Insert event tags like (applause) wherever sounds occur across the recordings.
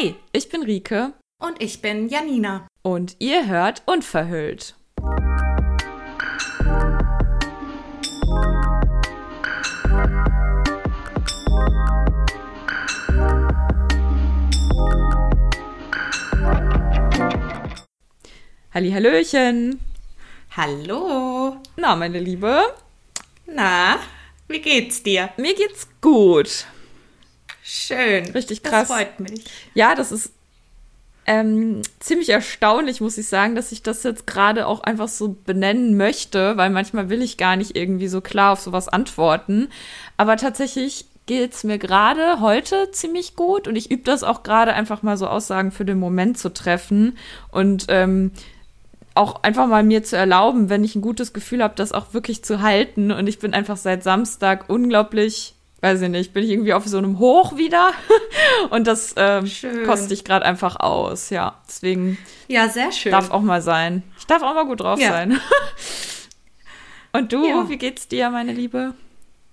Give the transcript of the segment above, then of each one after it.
Hi, ich bin Rike. Und ich bin Janina. Und ihr hört Unverhüllt. Hallihallöchen. Hallo. Na, meine Liebe. Na, wie geht's dir? Mir geht's gut. Schön. Richtig krass. Das freut mich. Ja, das ist ähm, ziemlich erstaunlich, muss ich sagen, dass ich das jetzt gerade auch einfach so benennen möchte, weil manchmal will ich gar nicht irgendwie so klar auf sowas antworten. Aber tatsächlich geht es mir gerade heute ziemlich gut und ich übe das auch gerade einfach mal so Aussagen für den Moment zu treffen und ähm, auch einfach mal mir zu erlauben, wenn ich ein gutes Gefühl habe, das auch wirklich zu halten. Und ich bin einfach seit Samstag unglaublich, weiß ich nicht, bin ich irgendwie auf so einem Hoch wieder. (laughs) Und das ähm, koste ich gerade einfach aus. Ja, deswegen. Ja, sehr schön. Darf auch mal sein. Ich darf auch mal gut drauf ja. sein. (laughs) Und du, ja. wie geht's dir, meine Liebe?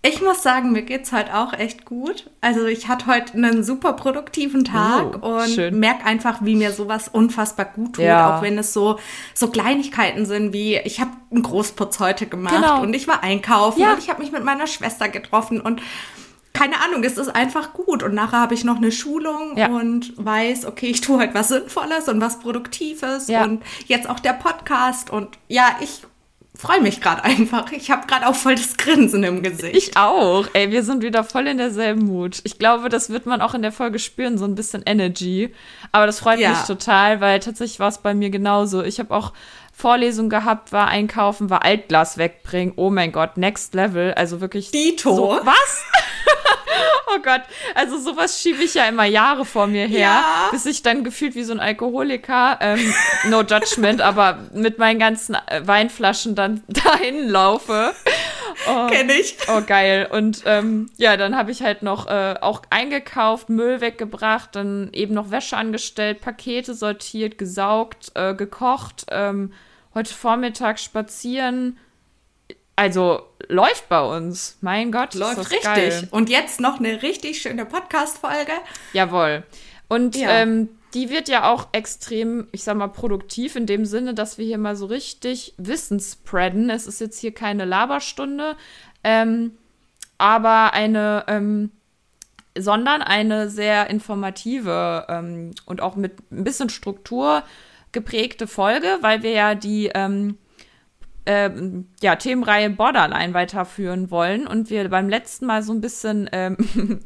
Ich muss sagen, mir geht's heute auch echt gut. Also ich hatte heute einen super produktiven Tag oh, und merke einfach, wie mir sowas unfassbar gut tut, ja. auch wenn es so so Kleinigkeiten sind wie ich habe einen Großputz heute gemacht genau. und ich war einkaufen ja. und ich habe mich mit meiner Schwester getroffen und keine Ahnung, es ist einfach gut. Und nachher habe ich noch eine Schulung ja. und weiß, okay, ich tue halt was Sinnvolles und was Produktives ja. und jetzt auch der Podcast und ja, ich freue mich gerade einfach. Ich habe gerade auch voll das Grinsen im Gesicht. Ich auch. Ey, wir sind wieder voll in derselben Mut. Ich glaube, das wird man auch in der Folge spüren, so ein bisschen Energy. Aber das freut ja. mich total, weil tatsächlich war es bei mir genauso. Ich habe auch Vorlesung gehabt, war einkaufen, war Altglas wegbringen. Oh mein Gott, next level. Also wirklich. Dito. So, was? (laughs) oh Gott. Also sowas schiebe ich ja immer Jahre vor mir her, ja. bis ich dann gefühlt wie so ein Alkoholiker, ähm, no judgment, aber mit meinen ganzen äh, Weinflaschen dann (laughs) dahin laufe. Oh, Kenn ich. Oh, geil. Und ähm, ja, dann habe ich halt noch äh, auch eingekauft, Müll weggebracht, dann eben noch Wäsche angestellt, Pakete sortiert, gesaugt, äh, gekocht, ähm, heute Vormittag spazieren. Also läuft bei uns. Mein Gott. Läuft richtig. Geil. Und jetzt noch eine richtig schöne Podcast-Folge. Jawohl. Und ja. ähm, die wird ja auch extrem, ich sag mal, produktiv in dem Sinne, dass wir hier mal so richtig Wissen spreaden. Es ist jetzt hier keine Laberstunde, ähm, aber eine, ähm, sondern eine sehr informative ähm, und auch mit ein bisschen Struktur geprägte Folge, weil wir ja die ähm, ja, Themenreihe Borderline weiterführen wollen und wir beim letzten Mal so ein bisschen ähm, (laughs)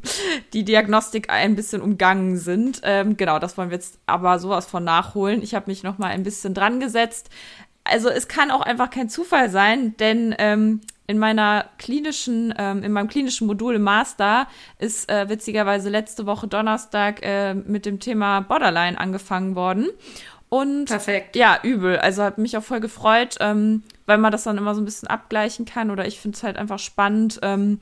die Diagnostik ein bisschen umgangen sind. Ähm, genau, das wollen wir jetzt aber sowas von nachholen. Ich habe mich noch mal ein bisschen dran gesetzt. Also es kann auch einfach kein Zufall sein, denn ähm, in meiner klinischen, ähm, in meinem klinischen Modul im Master ist äh, witzigerweise letzte Woche Donnerstag äh, mit dem Thema Borderline angefangen worden. Und Perfekt. ja, übel. Also hat mich auch voll gefreut, ähm, weil man das dann immer so ein bisschen abgleichen kann. Oder ich finde es halt einfach spannend, ähm,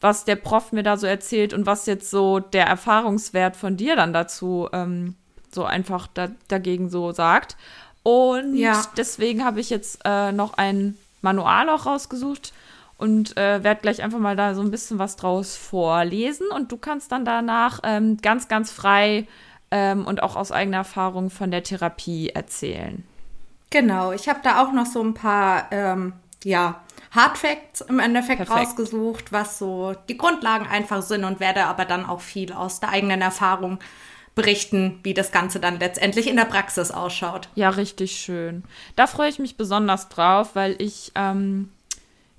was der Prof mir da so erzählt und was jetzt so der Erfahrungswert von dir dann dazu ähm, so einfach da, dagegen so sagt. Und ja. deswegen habe ich jetzt äh, noch ein Manual auch rausgesucht und äh, werde gleich einfach mal da so ein bisschen was draus vorlesen. Und du kannst dann danach ähm, ganz, ganz frei ähm, und auch aus eigener Erfahrung von der Therapie erzählen. Genau, ich habe da auch noch so ein paar, ähm, ja, Hard Facts im Endeffekt Perfekt. rausgesucht, was so die Grundlagen einfach sind und werde aber dann auch viel aus der eigenen Erfahrung berichten, wie das Ganze dann letztendlich in der Praxis ausschaut. Ja, richtig schön. Da freue ich mich besonders drauf, weil ich, ähm,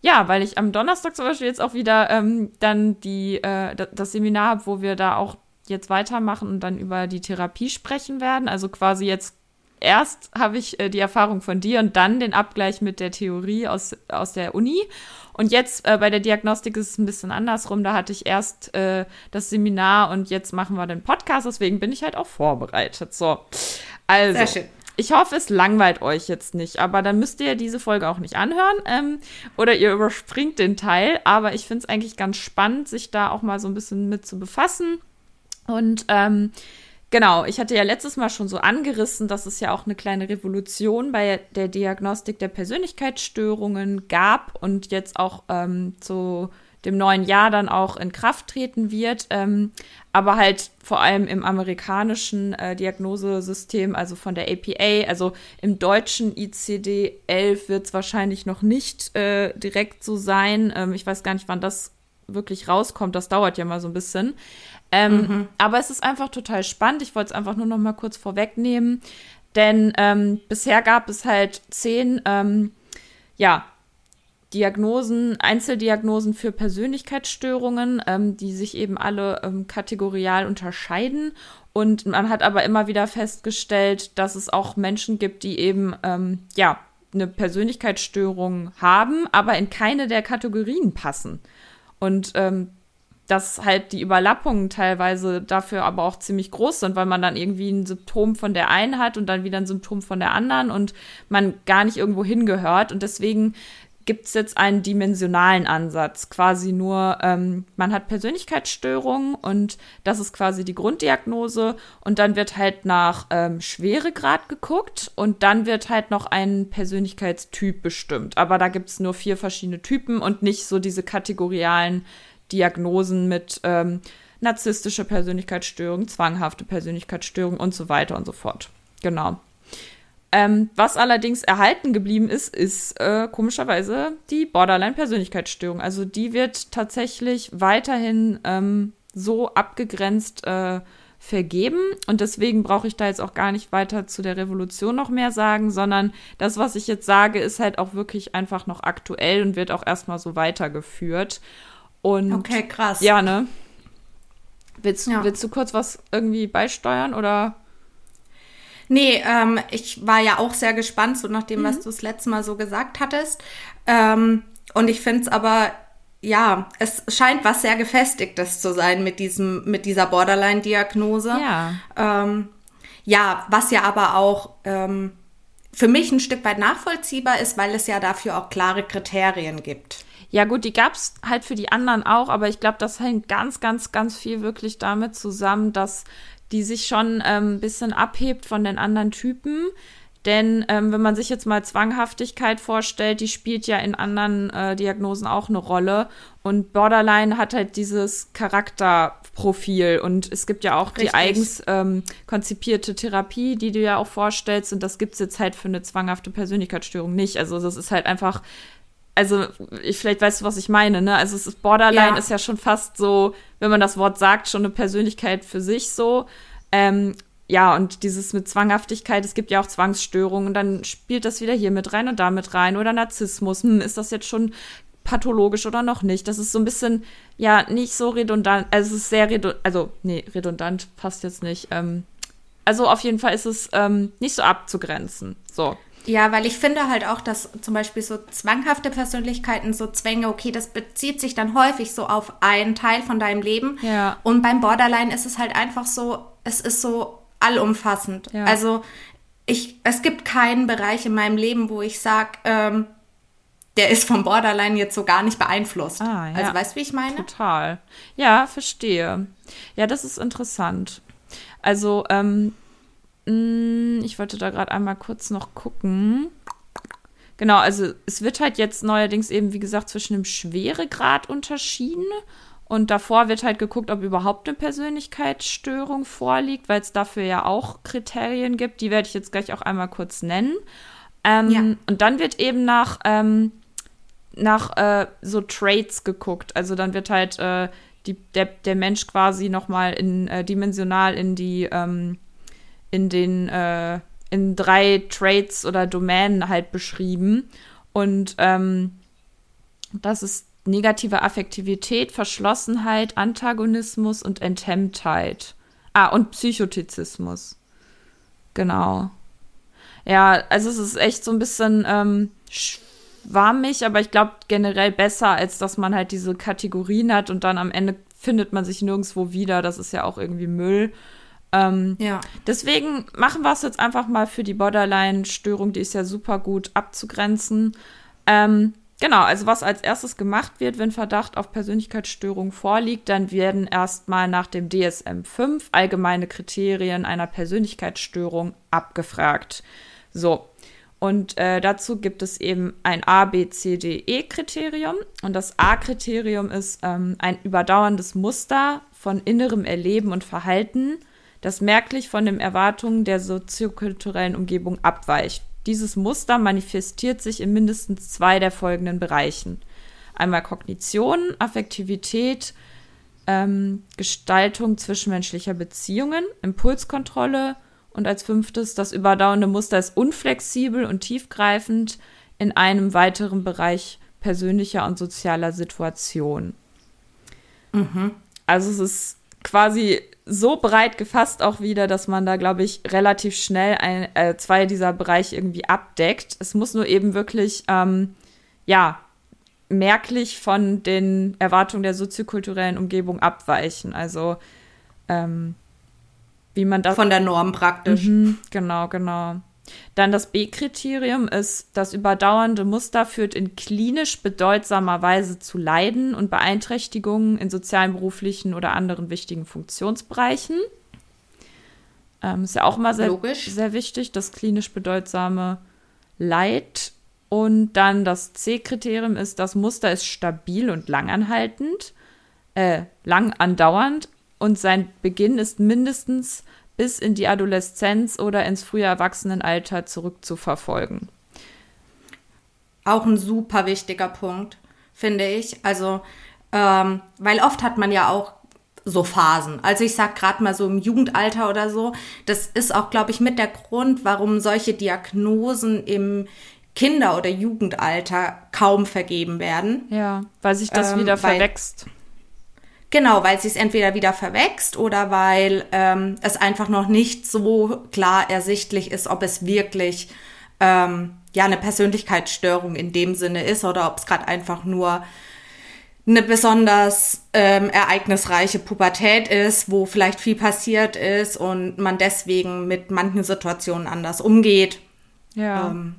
ja, weil ich am Donnerstag zum Beispiel jetzt auch wieder ähm, dann die, äh, das Seminar habe, wo wir da auch jetzt weitermachen und dann über die Therapie sprechen werden. Also quasi jetzt erst habe ich äh, die Erfahrung von dir und dann den Abgleich mit der Theorie aus, aus der Uni. Und jetzt äh, bei der Diagnostik ist es ein bisschen andersrum. Da hatte ich erst äh, das Seminar und jetzt machen wir den Podcast. Deswegen bin ich halt auch vorbereitet. So, also. Ich hoffe, es langweilt euch jetzt nicht, aber dann müsst ihr diese Folge auch nicht anhören ähm, oder ihr überspringt den Teil. Aber ich finde es eigentlich ganz spannend, sich da auch mal so ein bisschen mit zu befassen und ähm, genau, ich hatte ja letztes Mal schon so angerissen, dass es ja auch eine kleine Revolution bei der Diagnostik der Persönlichkeitsstörungen gab und jetzt auch ähm, zu dem neuen Jahr dann auch in Kraft treten wird. Ähm, aber halt vor allem im amerikanischen äh, Diagnosesystem, also von der APA, also im deutschen ICD-11 wird es wahrscheinlich noch nicht äh, direkt so sein. Ähm, ich weiß gar nicht, wann das wirklich rauskommt. Das dauert ja mal so ein bisschen. Ähm, mhm. Aber es ist einfach total spannend. Ich wollte es einfach nur noch mal kurz vorwegnehmen. Denn ähm, bisher gab es halt zehn, ähm, ja, Diagnosen, Einzeldiagnosen für Persönlichkeitsstörungen, ähm, die sich eben alle ähm, kategorial unterscheiden. Und man hat aber immer wieder festgestellt, dass es auch Menschen gibt, die eben, ähm, ja, eine Persönlichkeitsstörung haben, aber in keine der Kategorien passen. Und ähm, dass halt die Überlappungen teilweise dafür aber auch ziemlich groß sind, weil man dann irgendwie ein Symptom von der einen hat und dann wieder ein Symptom von der anderen und man gar nicht irgendwo hingehört. Und deswegen gibt es jetzt einen dimensionalen Ansatz. Quasi nur, ähm, man hat Persönlichkeitsstörungen und das ist quasi die Grunddiagnose. Und dann wird halt nach ähm, Schweregrad geguckt und dann wird halt noch ein Persönlichkeitstyp bestimmt. Aber da gibt es nur vier verschiedene Typen und nicht so diese kategorialen Diagnosen mit ähm, narzisstische Persönlichkeitsstörung, zwanghafte Persönlichkeitsstörung und so weiter und so fort. Genau. Ähm, was allerdings erhalten geblieben ist, ist äh, komischerweise die Borderline-Persönlichkeitsstörung. Also die wird tatsächlich weiterhin ähm, so abgegrenzt äh, vergeben. Und deswegen brauche ich da jetzt auch gar nicht weiter zu der Revolution noch mehr sagen, sondern das, was ich jetzt sage, ist halt auch wirklich einfach noch aktuell und wird auch erstmal so weitergeführt. Und okay, krass. Ja, ne? Willst, ja. willst du kurz was irgendwie beisteuern oder? Nee, ähm, ich war ja auch sehr gespannt, so nach dem, mhm. was du das letzte Mal so gesagt hattest. Ähm, und ich finde es aber, ja, es scheint was sehr Gefestigtes zu sein mit diesem, mit dieser Borderline-Diagnose. Ja. Ähm, ja, was ja aber auch ähm, für mich ein Stück weit nachvollziehbar ist, weil es ja dafür auch klare Kriterien gibt. Ja, gut, die gab es halt für die anderen auch, aber ich glaube, das hängt ganz, ganz, ganz viel wirklich damit zusammen, dass die sich schon ähm, ein bisschen abhebt von den anderen Typen. Denn ähm, wenn man sich jetzt mal Zwanghaftigkeit vorstellt, die spielt ja in anderen äh, Diagnosen auch eine Rolle. Und Borderline hat halt dieses Charakterprofil. Und es gibt ja auch Richtig. die eigens ähm, konzipierte Therapie, die du ja auch vorstellst. Und das gibt es jetzt halt für eine zwanghafte Persönlichkeitsstörung nicht. Also das ist halt einfach also ich, vielleicht weißt du, was ich meine, ne? Also es ist Borderline ja. ist ja schon fast so, wenn man das Wort sagt, schon eine Persönlichkeit für sich so. Ähm, ja, und dieses mit Zwanghaftigkeit, es gibt ja auch Zwangsstörungen, und dann spielt das wieder hier mit rein und da mit rein. Oder Narzissmus, hm, ist das jetzt schon pathologisch oder noch nicht? Das ist so ein bisschen, ja, nicht so redundant, also es ist sehr redundant, also, nee, redundant passt jetzt nicht. Ähm, also auf jeden Fall ist es ähm, nicht so abzugrenzen. So. Ja, weil ich finde halt auch, dass zum Beispiel so zwanghafte Persönlichkeiten, so Zwänge, okay, das bezieht sich dann häufig so auf einen Teil von deinem Leben. Ja. Und beim Borderline ist es halt einfach so, es ist so allumfassend. Ja. Also ich, es gibt keinen Bereich in meinem Leben, wo ich sage, ähm, der ist vom Borderline jetzt so gar nicht beeinflusst. Ah, ja. Also weißt du, wie ich meine? Total. Ja, verstehe. Ja, das ist interessant. Also, ähm, hm, ich wollte da gerade einmal kurz noch gucken. Genau, also es wird halt jetzt neuerdings eben, wie gesagt, zwischen dem Schweregrad unterschieden. Und davor wird halt geguckt, ob überhaupt eine Persönlichkeitsstörung vorliegt, weil es dafür ja auch Kriterien gibt. Die werde ich jetzt gleich auch einmal kurz nennen. Ähm, ja. Und dann wird eben nach, ähm, nach äh, so Traits geguckt. Also dann wird halt äh, die, der, der Mensch quasi nochmal in, äh, dimensional in die ähm, in den äh, in drei Traits oder Domänen halt beschrieben. Und ähm, das ist negative Affektivität, Verschlossenheit, Antagonismus und Enthemmtheit. Ah, und Psychotizismus. Genau. Ja, also es ist echt so ein bisschen ähm, schwammig, aber ich glaube generell besser, als dass man halt diese Kategorien hat und dann am Ende findet man sich nirgendwo wieder. Das ist ja auch irgendwie Müll. Ähm, ja. Deswegen machen wir es jetzt einfach mal für die Borderline-Störung, die ist ja super gut abzugrenzen. Ähm, genau, also was als erstes gemacht wird, wenn Verdacht auf Persönlichkeitsstörung vorliegt, dann werden erstmal nach dem DSM-5 allgemeine Kriterien einer Persönlichkeitsstörung abgefragt. So. Und äh, dazu gibt es eben ein A, B, C, D, E-Kriterium. Und das A-Kriterium ist ähm, ein überdauerndes Muster von innerem Erleben und Verhalten, das merklich von den Erwartungen der soziokulturellen Umgebung abweicht. Dieses Muster manifestiert sich in mindestens zwei der folgenden Bereichen. Einmal Kognition, Affektivität, ähm, Gestaltung zwischenmenschlicher Beziehungen, Impulskontrolle und als fünftes das überdauernde Muster ist unflexibel und tiefgreifend in einem weiteren Bereich persönlicher und sozialer Situation. Mhm. Also es ist quasi so breit gefasst auch wieder, dass man da, glaube ich, relativ schnell ein, äh, zwei dieser Bereiche irgendwie abdeckt. Es muss nur eben wirklich, ähm, ja, merklich von den Erwartungen der soziokulturellen Umgebung abweichen. Also, ähm, wie man das. Von der Norm praktisch. Mhm, genau, genau. Dann das B-Kriterium ist, das überdauernde Muster führt in klinisch bedeutsamer Weise zu Leiden und Beeinträchtigungen in sozialen, beruflichen oder anderen wichtigen Funktionsbereichen. Ähm, ist ja auch immer sehr, sehr wichtig, das klinisch bedeutsame Leid. Und dann das C-Kriterium ist, das Muster ist stabil und langanhaltend, äh, lang andauernd und sein Beginn ist mindestens bis in die Adoleszenz oder ins frühe Erwachsenenalter zurückzuverfolgen. Auch ein super wichtiger Punkt, finde ich. Also, ähm, weil oft hat man ja auch so Phasen. Also ich sag gerade mal so im Jugendalter oder so, das ist auch, glaube ich, mit der Grund, warum solche Diagnosen im Kinder- oder Jugendalter kaum vergeben werden. Ja, weil sich das ähm, wieder verwächst. Genau, weil es sich entweder wieder verwächst oder weil ähm, es einfach noch nicht so klar ersichtlich ist, ob es wirklich ähm, ja eine Persönlichkeitsstörung in dem Sinne ist oder ob es gerade einfach nur eine besonders ähm, ereignisreiche Pubertät ist, wo vielleicht viel passiert ist und man deswegen mit manchen Situationen anders umgeht. Ja. Ähm,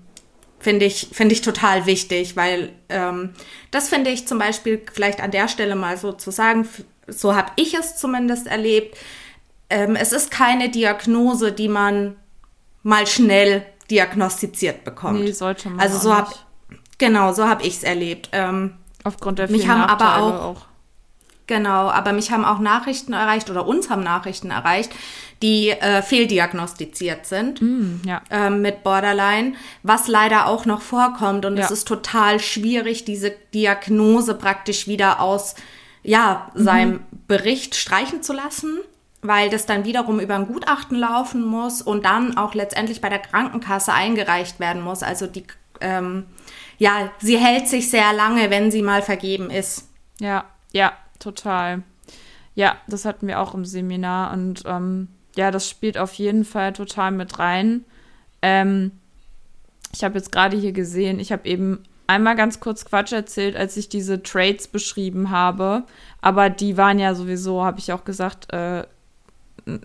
finde ich, finde ich total wichtig, weil ähm, das finde ich zum Beispiel vielleicht an der Stelle mal so zu sagen, so habe ich es zumindest erlebt. Ähm, es ist keine Diagnose, die man mal schnell diagnostiziert bekommt. Nee, sollte man Also so habe genau, so habe ich es erlebt. Ähm, Aufgrund der vielen mich haben Nachteile aber auch, auch Genau, aber mich haben auch Nachrichten erreicht oder uns haben Nachrichten erreicht, die äh, fehldiagnostiziert sind mm, ja. ähm, mit Borderline, was leider auch noch vorkommt. Und ja. es ist total schwierig, diese Diagnose praktisch wieder aus ja, mhm. seinem Bericht streichen zu lassen, weil das dann wiederum über ein Gutachten laufen muss und dann auch letztendlich bei der Krankenkasse eingereicht werden muss. Also die, ähm, ja, sie hält sich sehr lange, wenn sie mal vergeben ist. Ja, ja, total. Ja, das hatten wir auch im Seminar und ähm, ja, das spielt auf jeden Fall total mit rein. Ähm, ich habe jetzt gerade hier gesehen, ich habe eben einmal ganz kurz Quatsch erzählt, als ich diese Trades beschrieben habe. Aber die waren ja sowieso, habe ich auch gesagt, äh,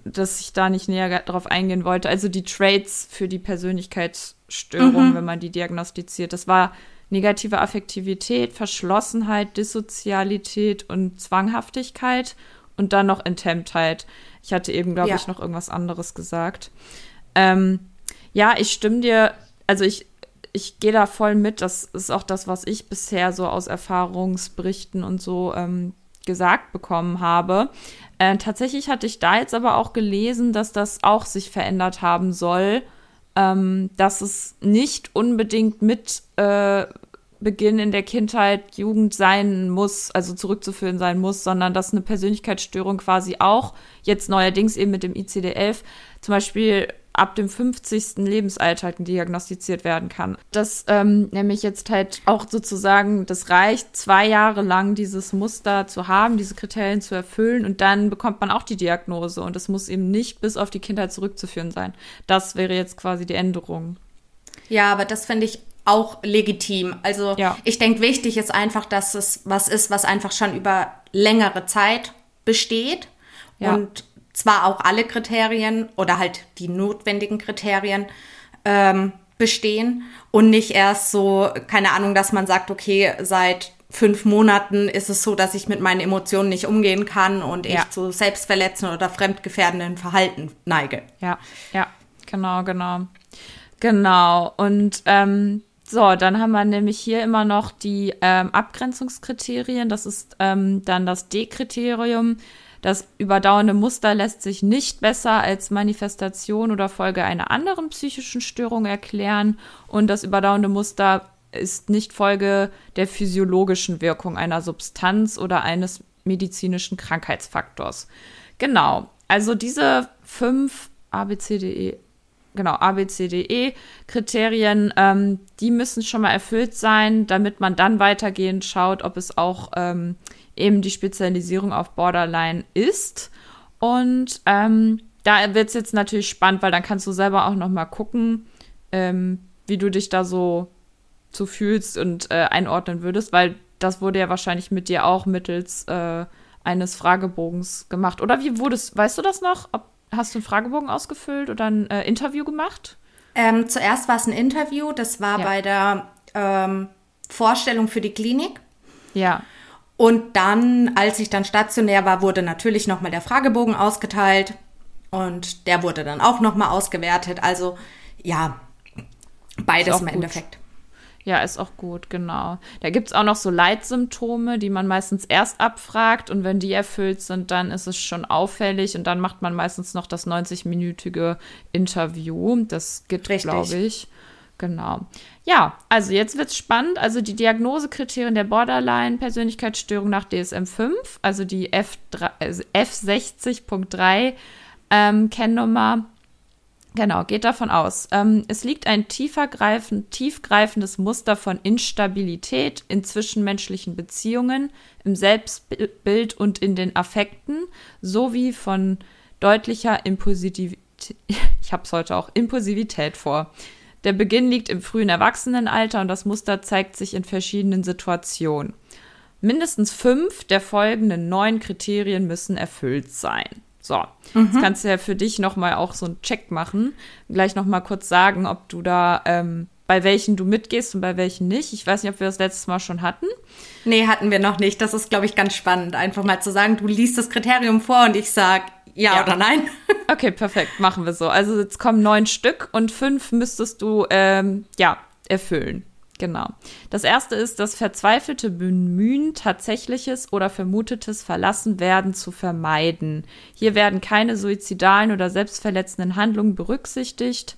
dass ich da nicht näher drauf eingehen wollte. Also die Trades für die Persönlichkeitsstörung, mhm. wenn man die diagnostiziert. Das war negative Affektivität, Verschlossenheit, Dissozialität und Zwanghaftigkeit und dann noch Enthemmtheit. Ich hatte eben, glaube ja. ich, noch irgendwas anderes gesagt. Ähm, ja, ich stimme dir, also ich, ich gehe da voll mit. Das ist auch das, was ich bisher so aus Erfahrungsberichten und so ähm, gesagt bekommen habe. Äh, tatsächlich hatte ich da jetzt aber auch gelesen, dass das auch sich verändert haben soll, ähm, dass es nicht unbedingt mit äh, Beginn in der Kindheit, Jugend sein muss, also zurückzuführen sein muss, sondern dass eine Persönlichkeitsstörung quasi auch jetzt neuerdings eben mit dem ICD-11 zum Beispiel ab dem 50. Lebensalter diagnostiziert werden kann. Das ähm, nämlich jetzt halt auch sozusagen, das reicht, zwei Jahre lang dieses Muster zu haben, diese Kriterien zu erfüllen und dann bekommt man auch die Diagnose und es muss eben nicht bis auf die Kindheit zurückzuführen sein. Das wäre jetzt quasi die Änderung. Ja, aber das finde ich auch legitim. Also ja. ich denke, wichtig ist einfach, dass es was ist, was einfach schon über längere Zeit besteht ja. und zwar auch alle Kriterien oder halt die notwendigen Kriterien ähm, bestehen und nicht erst so, keine Ahnung, dass man sagt, okay, seit fünf Monaten ist es so, dass ich mit meinen Emotionen nicht umgehen kann und ja. ich zu selbstverletzenden oder fremdgefährdenden Verhalten neige. Ja, ja, genau, genau. Genau. Und ähm, so, dann haben wir nämlich hier immer noch die ähm, Abgrenzungskriterien. Das ist ähm, dann das D-Kriterium. Das überdauernde Muster lässt sich nicht besser als Manifestation oder Folge einer anderen psychischen Störung erklären. Und das überdauernde Muster ist nicht Folge der physiologischen Wirkung einer Substanz oder eines medizinischen Krankheitsfaktors. Genau. Also diese fünf ABCDE, genau, ABCDE-Kriterien, ähm, die müssen schon mal erfüllt sein, damit man dann weitergehend schaut, ob es auch ähm, eben die Spezialisierung auf Borderline ist. Und ähm, da wird es jetzt natürlich spannend, weil dann kannst du selber auch noch mal gucken, ähm, wie du dich da so zu fühlst und äh, einordnen würdest, weil das wurde ja wahrscheinlich mit dir auch mittels äh, eines Fragebogens gemacht. Oder wie wurde es, weißt du das noch? Ob, hast du einen Fragebogen ausgefüllt oder ein äh, Interview gemacht? Ähm, zuerst war es ein Interview, das war ja. bei der ähm, Vorstellung für die Klinik. Ja. Und dann, als ich dann stationär war, wurde natürlich nochmal der Fragebogen ausgeteilt und der wurde dann auch nochmal ausgewertet. Also ja, beides im Endeffekt. Ja, ist auch gut, genau. Da gibt es auch noch so Leitsymptome, die man meistens erst abfragt und wenn die erfüllt sind, dann ist es schon auffällig und dann macht man meistens noch das 90-minütige Interview. Das geht, glaube ich. Genau. Ja, also jetzt wird es spannend. Also die Diagnosekriterien der Borderline-Persönlichkeitsstörung nach DSM-5, also die F3, also F60.3 ähm, Kennnummer, Genau, geht davon aus. Ähm, es liegt ein tiefergreifend, tiefgreifendes Muster von Instabilität in zwischenmenschlichen Beziehungen, im Selbstbild und in den Affekten, sowie von deutlicher Impulsivität, (laughs) ich habe es heute auch, Impulsivität vor. Der Beginn liegt im frühen Erwachsenenalter und das Muster zeigt sich in verschiedenen Situationen. Mindestens fünf der folgenden neun Kriterien müssen erfüllt sein. So, mhm. jetzt kannst du ja für dich nochmal auch so einen Check machen. Gleich nochmal kurz sagen, ob du da, ähm, bei welchen du mitgehst und bei welchen nicht. Ich weiß nicht, ob wir das letztes Mal schon hatten. Nee, hatten wir noch nicht. Das ist, glaube ich, ganz spannend. Einfach mal zu sagen, du liest das Kriterium vor und ich sag ja, ja. oder nein. (laughs) okay, perfekt, machen wir so. Also jetzt kommen neun Stück und fünf müsstest du, ähm, ja, erfüllen. Genau. Das erste ist das verzweifelte Bemühen, tatsächliches oder vermutetes Verlassenwerden zu vermeiden. Hier werden keine suizidalen oder selbstverletzenden Handlungen berücksichtigt,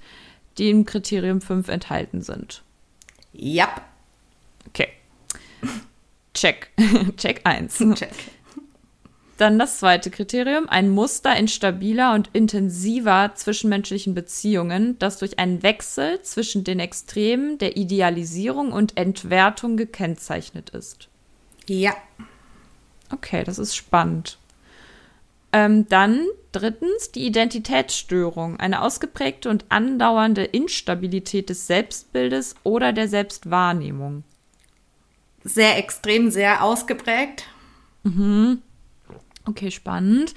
die im Kriterium 5 enthalten sind. Ja. Okay. Check. (laughs) Check 1. Check. Dann das zweite Kriterium, ein Muster in stabiler und intensiver zwischenmenschlichen Beziehungen, das durch einen Wechsel zwischen den Extremen der Idealisierung und Entwertung gekennzeichnet ist. Ja. Okay, das ist spannend. Ähm, dann drittens die Identitätsstörung, eine ausgeprägte und andauernde Instabilität des Selbstbildes oder der Selbstwahrnehmung. Sehr extrem, sehr ausgeprägt. Mhm. Okay, spannend.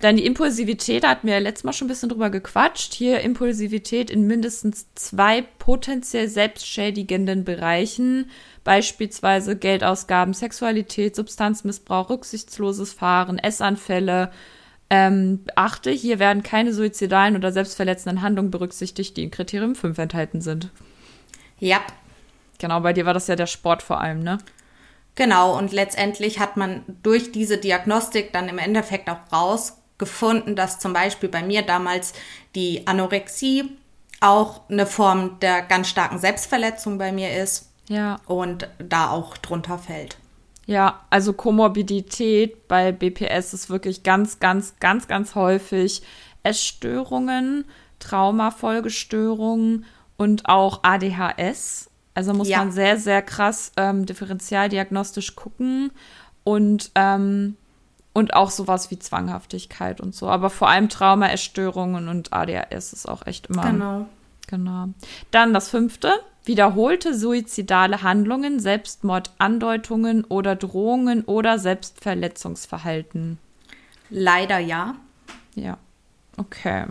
Dann die Impulsivität, da hatten wir ja letztes Mal schon ein bisschen drüber gequatscht. Hier Impulsivität in mindestens zwei potenziell selbstschädigenden Bereichen, beispielsweise Geldausgaben, Sexualität, Substanzmissbrauch, rücksichtsloses Fahren, Essanfälle. Ähm, achte, hier werden keine suizidalen oder selbstverletzenden Handlungen berücksichtigt, die in Kriterium 5 enthalten sind. Ja. Genau, bei dir war das ja der Sport vor allem, ne? Genau, und letztendlich hat man durch diese Diagnostik dann im Endeffekt auch rausgefunden, dass zum Beispiel bei mir damals die Anorexie auch eine Form der ganz starken Selbstverletzung bei mir ist. Ja. Und da auch drunter fällt. Ja, also Komorbidität bei BPS ist wirklich ganz, ganz, ganz, ganz häufig Essstörungen, Traumafolgestörungen und auch ADHS. Also muss ja. man sehr, sehr krass ähm, differenzialdiagnostisch gucken und, ähm, und auch sowas wie Zwanghaftigkeit und so. Aber vor allem Traumaerstörungen und ADHS ist auch echt immer. Genau. Genau. Dann das fünfte. Wiederholte suizidale Handlungen, Selbstmordandeutungen oder Drohungen oder Selbstverletzungsverhalten. Leider ja. Ja. Okay.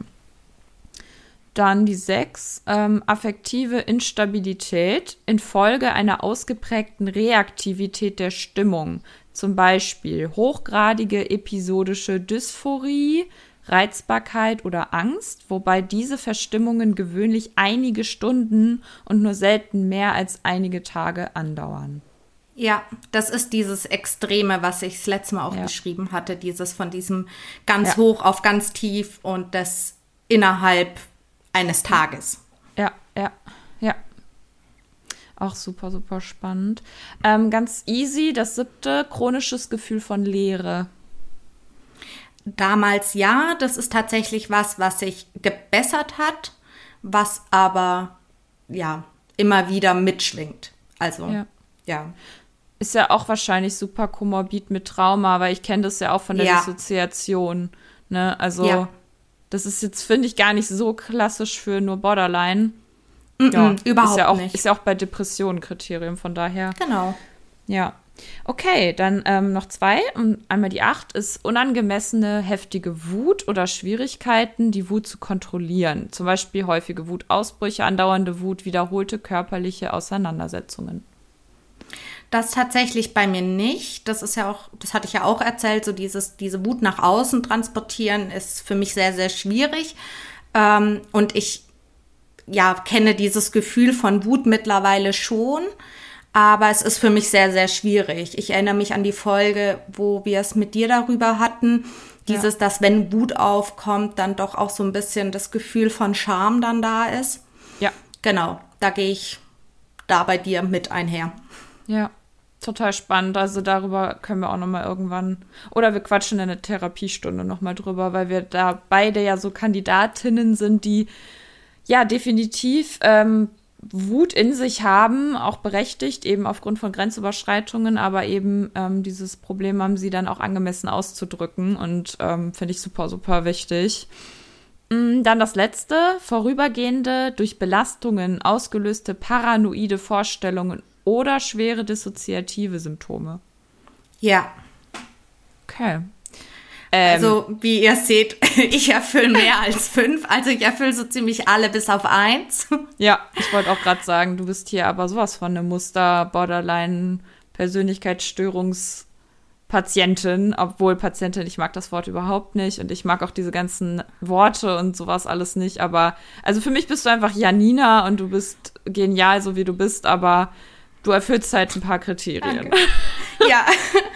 Dann die sechs, ähm, affektive Instabilität infolge einer ausgeprägten Reaktivität der Stimmung. Zum Beispiel hochgradige episodische Dysphorie, Reizbarkeit oder Angst, wobei diese Verstimmungen gewöhnlich einige Stunden und nur selten mehr als einige Tage andauern. Ja, das ist dieses Extreme, was ich das letzte Mal auch ja. beschrieben hatte, dieses von diesem ganz ja. hoch auf ganz tief und das innerhalb eines Tages. Ja, ja, ja. Auch super, super spannend. Ähm, ganz easy, das siebte, chronisches Gefühl von Leere. Damals ja, das ist tatsächlich was, was sich gebessert hat, was aber ja immer wieder mitschwingt. Also ja. ja ist ja auch wahrscheinlich super komorbid mit Trauma, weil ich kenne das ja auch von der ja. Dissoziation. Ne? Also, ja. Das ist jetzt, finde ich, gar nicht so klassisch für nur Borderline. Mm -mm, ja, überhaupt ist ja auch, nicht. Ist ja auch bei Depressionen Kriterium, von daher. Genau. Ja. Okay, dann ähm, noch zwei. Und einmal die acht ist unangemessene, heftige Wut oder Schwierigkeiten, die Wut zu kontrollieren. Zum Beispiel häufige Wutausbrüche, andauernde Wut, wiederholte körperliche Auseinandersetzungen. Das tatsächlich bei mir nicht. Das ist ja auch, das hatte ich ja auch erzählt, so dieses, diese Wut nach außen transportieren ist für mich sehr, sehr schwierig. Ähm, und ich, ja, kenne dieses Gefühl von Wut mittlerweile schon. Aber es ist für mich sehr, sehr schwierig. Ich erinnere mich an die Folge, wo wir es mit dir darüber hatten. Dieses, ja. dass wenn Wut aufkommt, dann doch auch so ein bisschen das Gefühl von Scham dann da ist. Ja. Genau, da gehe ich da bei dir mit einher. Ja, total spannend. Also darüber können wir auch noch mal irgendwann oder wir quatschen in der Therapiestunde noch mal drüber, weil wir da beide ja so Kandidatinnen sind, die ja definitiv ähm, Wut in sich haben, auch berechtigt, eben aufgrund von Grenzüberschreitungen, aber eben ähm, dieses Problem haben sie dann auch angemessen auszudrücken und ähm, finde ich super, super wichtig. Mm, dann das letzte, vorübergehende, durch Belastungen ausgelöste paranoide Vorstellungen oder schwere dissoziative Symptome. Ja. Okay. Ähm, also, wie ihr seht, (laughs) ich erfülle mehr als fünf. Also, ich erfülle so ziemlich alle bis auf eins. (laughs) Ja, ich wollte auch gerade sagen, du bist hier aber sowas von einem Muster, Borderline, Persönlichkeitsstörungs- Patientin, obwohl Patientin, ich mag das Wort überhaupt nicht und ich mag auch diese ganzen Worte und sowas alles nicht, aber also für mich bist du einfach Janina und du bist genial, so wie du bist, aber du erfüllst halt ein paar Kriterien. Danke. (laughs) Ja,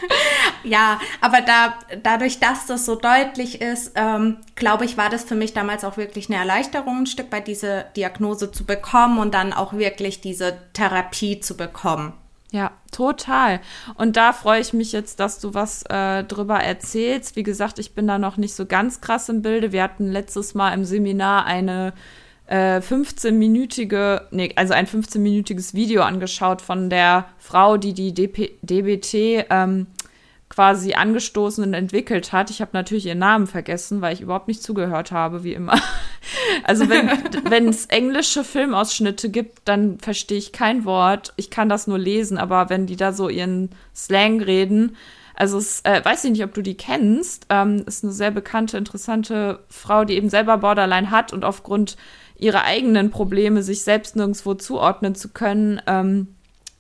(laughs) ja, aber da, dadurch, dass das so deutlich ist, ähm, glaube ich, war das für mich damals auch wirklich eine Erleichterung, ein Stück weit diese Diagnose zu bekommen und dann auch wirklich diese Therapie zu bekommen. Ja, total. Und da freue ich mich jetzt, dass du was äh, drüber erzählst. Wie gesagt, ich bin da noch nicht so ganz krass im Bilde. Wir hatten letztes Mal im Seminar eine äh, 15-minütige, nee, also ein 15-minütiges Video angeschaut von der Frau, die die DP, DBT ähm, quasi angestoßen und entwickelt hat. Ich habe natürlich ihren Namen vergessen, weil ich überhaupt nicht zugehört habe, wie immer. (laughs) Also wenn (laughs) es englische Filmausschnitte gibt, dann verstehe ich kein Wort. Ich kann das nur lesen, aber wenn die da so ihren Slang reden, also es äh, weiß ich nicht, ob du die kennst, ähm, ist eine sehr bekannte, interessante Frau, die eben selber Borderline hat und aufgrund ihre eigenen Probleme, sich selbst nirgendwo zuordnen zu können, ähm,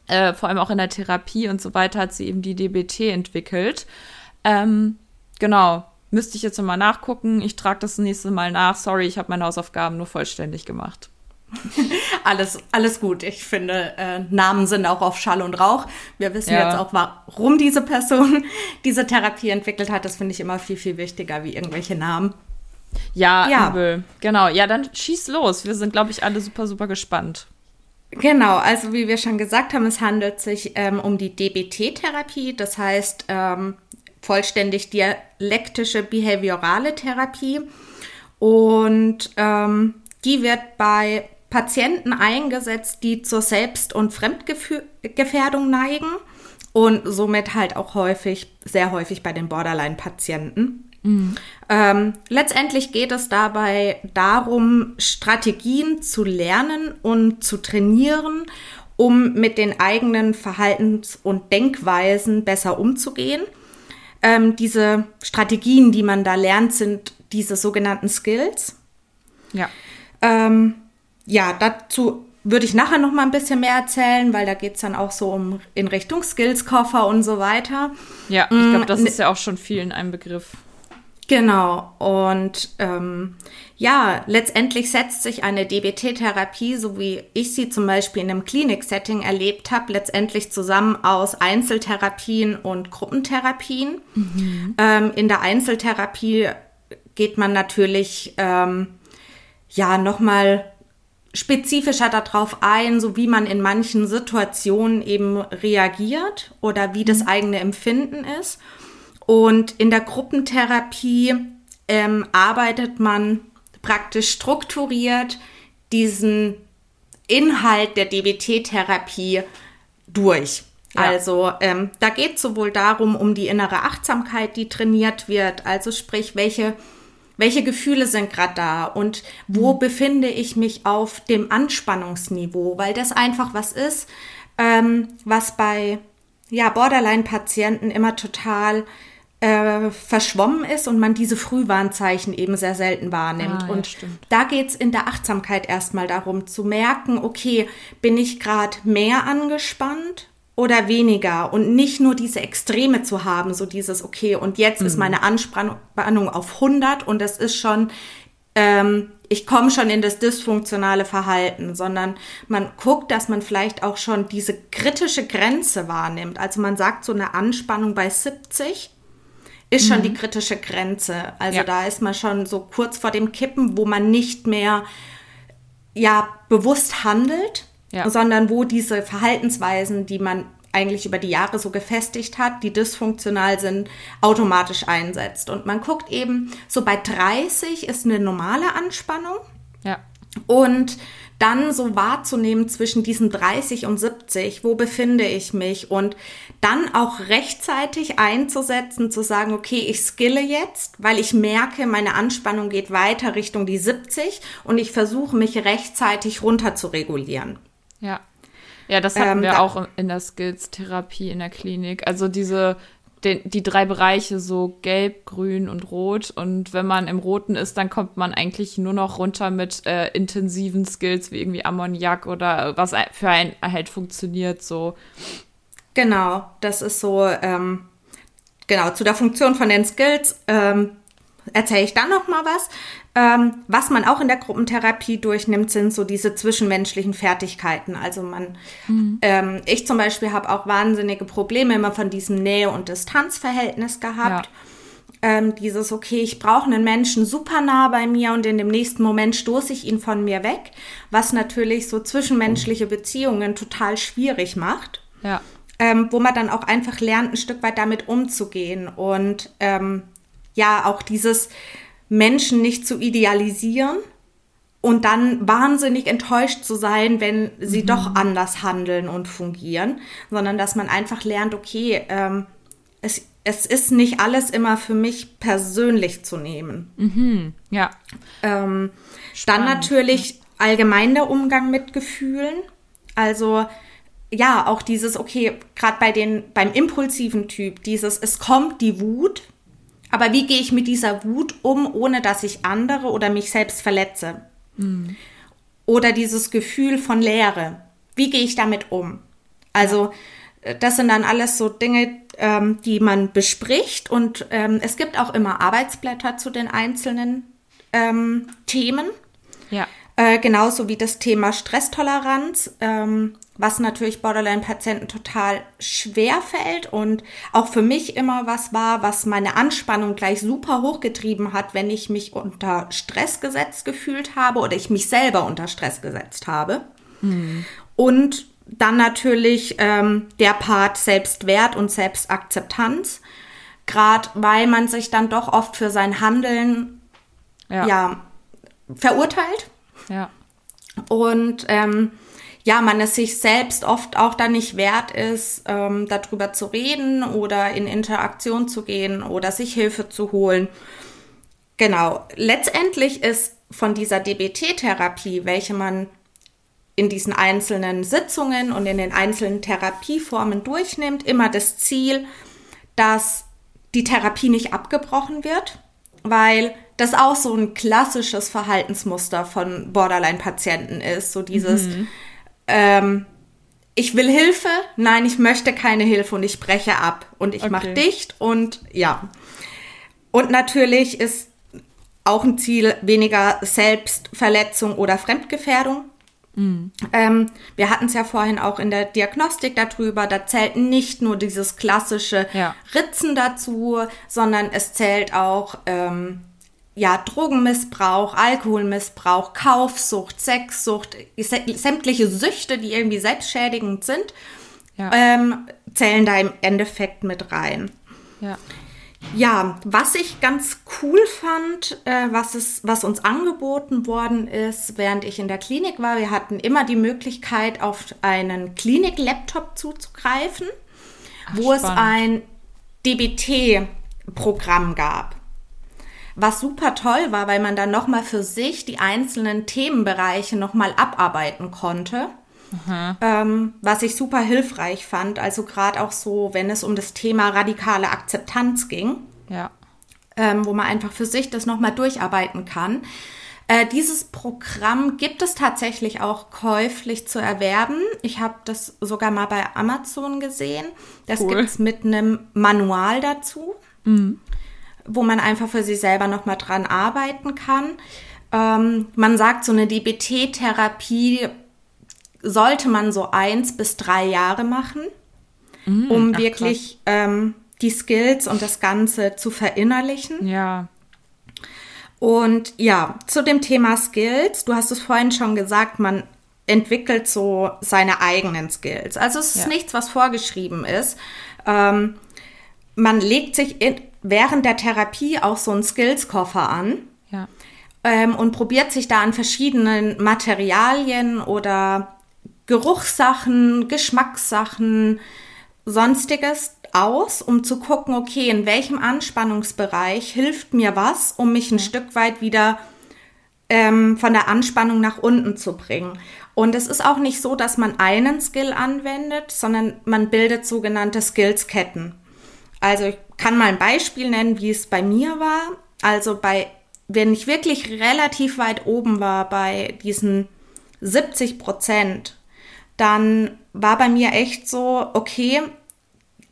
äh, vor allem auch in der Therapie und so weiter, hat sie eben die DBT entwickelt. Ähm, genau, müsste ich jetzt nochmal nachgucken. Ich trage das nächste Mal nach. Sorry, ich habe meine Hausaufgaben nur vollständig gemacht. (laughs) alles, alles gut. Ich finde, äh, Namen sind auch auf Schall und Rauch. Wir wissen ja. jetzt auch, warum diese Person (laughs) diese Therapie entwickelt hat. Das finde ich immer viel, viel wichtiger wie irgendwelche Namen. Ja, ja, übel. Genau. Ja, dann schieß los. Wir sind, glaube ich, alle super, super gespannt. Genau, also wie wir schon gesagt haben, es handelt sich ähm, um die DBT-Therapie, das heißt ähm, vollständig dialektische behaviorale Therapie. Und ähm, die wird bei Patienten eingesetzt, die zur Selbst- und Fremdgefährdung neigen und somit halt auch häufig, sehr häufig bei den Borderline-Patienten. Mhm. Ähm, letztendlich geht es dabei darum, Strategien zu lernen und zu trainieren, um mit den eigenen Verhaltens- und Denkweisen besser umzugehen. Ähm, diese Strategien, die man da lernt, sind diese sogenannten Skills. Ja. Ähm, ja, dazu würde ich nachher noch mal ein bisschen mehr erzählen, weil da geht es dann auch so um in Richtung Skills-Koffer und so weiter. Ja, ich glaube, mm, das ist ja auch schon vielen ein Begriff. Genau. Und ähm, ja, letztendlich setzt sich eine DBT-Therapie, so wie ich sie zum Beispiel in einem Klinik-Setting erlebt habe, letztendlich zusammen aus Einzeltherapien und Gruppentherapien. Mhm. Ähm, in der Einzeltherapie geht man natürlich ähm, ja nochmal spezifischer darauf ein, so wie man in manchen Situationen eben reagiert oder wie das mhm. eigene Empfinden ist. Und in der Gruppentherapie ähm, arbeitet man praktisch strukturiert diesen Inhalt der DBT-Therapie durch. Ja. Also ähm, da geht es sowohl darum, um die innere Achtsamkeit, die trainiert wird, also sprich, welche, welche Gefühle sind gerade da und wo mhm. befinde ich mich auf dem Anspannungsniveau, weil das einfach was ist, ähm, was bei ja, Borderline-Patienten immer total äh, verschwommen ist und man diese Frühwarnzeichen eben sehr selten wahrnimmt. Ah, und stimmt. da geht's in der Achtsamkeit erstmal darum zu merken, okay, bin ich gerade mehr angespannt oder weniger und nicht nur diese Extreme zu haben, so dieses, okay, und jetzt mhm. ist meine Anspannung auf 100 und das ist schon, ähm, ich komme schon in das dysfunktionale Verhalten, sondern man guckt, dass man vielleicht auch schon diese kritische Grenze wahrnimmt. Also man sagt so eine Anspannung bei 70 ist schon mhm. die kritische Grenze. Also ja. da ist man schon so kurz vor dem Kippen, wo man nicht mehr ja bewusst handelt, ja. sondern wo diese Verhaltensweisen, die man eigentlich über die Jahre so gefestigt hat, die dysfunktional sind, automatisch einsetzt. Und man guckt eben, so bei 30 ist eine normale Anspannung. Ja. Und dann so wahrzunehmen zwischen diesen 30 und 70, wo befinde ich mich und dann auch rechtzeitig einzusetzen, zu sagen, okay, ich skille jetzt, weil ich merke, meine Anspannung geht weiter Richtung die 70 und ich versuche mich rechtzeitig runter zu regulieren. Ja. Ja, das hatten ähm, wir auch in der Skills-Therapie in der Klinik. Also diese den, die drei Bereiche so gelb, grün und rot. Und wenn man im Roten ist, dann kommt man eigentlich nur noch runter mit äh, intensiven Skills wie irgendwie Ammoniak oder was für einen halt funktioniert so. Genau, das ist so, ähm, genau, zu der Funktion von den Skills ähm, erzähle ich dann noch mal was. Ähm, was man auch in der Gruppentherapie durchnimmt, sind so diese zwischenmenschlichen Fertigkeiten. Also man, mhm. ähm, ich zum Beispiel habe auch wahnsinnige Probleme immer von diesem Nähe- und Distanzverhältnis gehabt. Ja. Ähm, dieses, okay, ich brauche einen Menschen super nah bei mir und in dem nächsten Moment stoße ich ihn von mir weg, was natürlich so zwischenmenschliche Beziehungen total schwierig macht. Ja. Ähm, wo man dann auch einfach lernt, ein Stück weit damit umzugehen und ähm, ja, auch dieses, Menschen nicht zu idealisieren und dann wahnsinnig enttäuscht zu sein, wenn sie mhm. doch anders handeln und fungieren, sondern dass man einfach lernt, okay, ähm, es, es ist nicht alles immer für mich persönlich zu nehmen. Mhm. Ja. Ähm, dann natürlich allgemein der Umgang mit Gefühlen. Also ja, auch dieses, okay, gerade bei den, beim impulsiven Typ, dieses, es kommt die Wut, aber wie gehe ich mit dieser Wut um, ohne dass ich andere oder mich selbst verletze? Mhm. Oder dieses Gefühl von Leere. Wie gehe ich damit um? Also. Äh, das sind dann alles so Dinge, ähm, die man bespricht. Und ähm, es gibt auch immer Arbeitsblätter zu den einzelnen ähm, Themen. Ja. Äh, genauso wie das Thema Stresstoleranz. Ähm, was natürlich Borderline-Patienten total schwer fällt und auch für mich immer was war, was meine Anspannung gleich super hochgetrieben hat, wenn ich mich unter Stress gesetzt gefühlt habe oder ich mich selber unter Stress gesetzt habe. Mhm. Und dann natürlich ähm, der Part Selbstwert und Selbstakzeptanz, gerade weil man sich dann doch oft für sein Handeln ja, ja verurteilt. Ja. Und ähm, ja, man es sich selbst oft auch dann nicht wert ist, ähm, darüber zu reden oder in Interaktion zu gehen oder sich Hilfe zu holen. Genau. Letztendlich ist von dieser DBT-Therapie, welche man in diesen einzelnen Sitzungen und in den einzelnen Therapieformen durchnimmt, immer das Ziel, dass die Therapie nicht abgebrochen wird, weil das auch so ein klassisches Verhaltensmuster von Borderline-Patienten ist. So dieses, mhm ähm, ich will Hilfe, nein, ich möchte keine Hilfe und ich breche ab und ich okay. mache dicht und ja. und natürlich ist auch ein Ziel weniger Selbstverletzung oder Fremdgefährdung. Mhm. Ähm, wir hatten es ja vorhin auch in der Diagnostik darüber, da zählt nicht nur dieses klassische ja. Ritzen dazu, sondern es zählt auch ähm, ja, Drogenmissbrauch, Alkoholmissbrauch, Kaufsucht, Sexsucht, sämtliche Süchte, die irgendwie selbstschädigend sind, ja. ähm, zählen da im Endeffekt mit rein. Ja. Ja, was ich ganz cool fand, äh, was, es, was uns angeboten worden ist, während ich in der Klinik war, wir hatten immer die Möglichkeit, auf einen Klinik-Laptop zuzugreifen, Ach, wo spannend. es ein DBT-Programm gab. Was super toll war, weil man dann nochmal für sich die einzelnen Themenbereiche nochmal abarbeiten konnte. Ähm, was ich super hilfreich fand. Also gerade auch so, wenn es um das Thema radikale Akzeptanz ging. Ja. Ähm, wo man einfach für sich das nochmal durcharbeiten kann. Äh, dieses Programm gibt es tatsächlich auch käuflich zu erwerben. Ich habe das sogar mal bei Amazon gesehen. Das cool. gibt es mit einem Manual dazu, mhm. Wo man einfach für sich selber nochmal dran arbeiten kann. Ähm, man sagt, so eine DBT-Therapie sollte man so eins bis drei Jahre machen, mm, um ach, wirklich ähm, die Skills und das Ganze zu verinnerlichen. Ja. Und ja, zu dem Thema Skills, du hast es vorhin schon gesagt, man entwickelt so seine eigenen Skills. Also es ist ja. nichts, was vorgeschrieben ist. Ähm, man legt sich in, während der Therapie auch so einen Skills-Koffer an ja. ähm, und probiert sich da an verschiedenen Materialien oder Geruchssachen, Geschmackssachen, sonstiges aus, um zu gucken, okay, in welchem Anspannungsbereich hilft mir was, um mich ein Stück weit wieder ähm, von der Anspannung nach unten zu bringen. Und es ist auch nicht so, dass man einen Skill anwendet, sondern man bildet sogenannte Skillsketten. Also ich kann mal ein Beispiel nennen, wie es bei mir war. Also bei, wenn ich wirklich relativ weit oben war bei diesen 70 Prozent, dann war bei mir echt so, okay,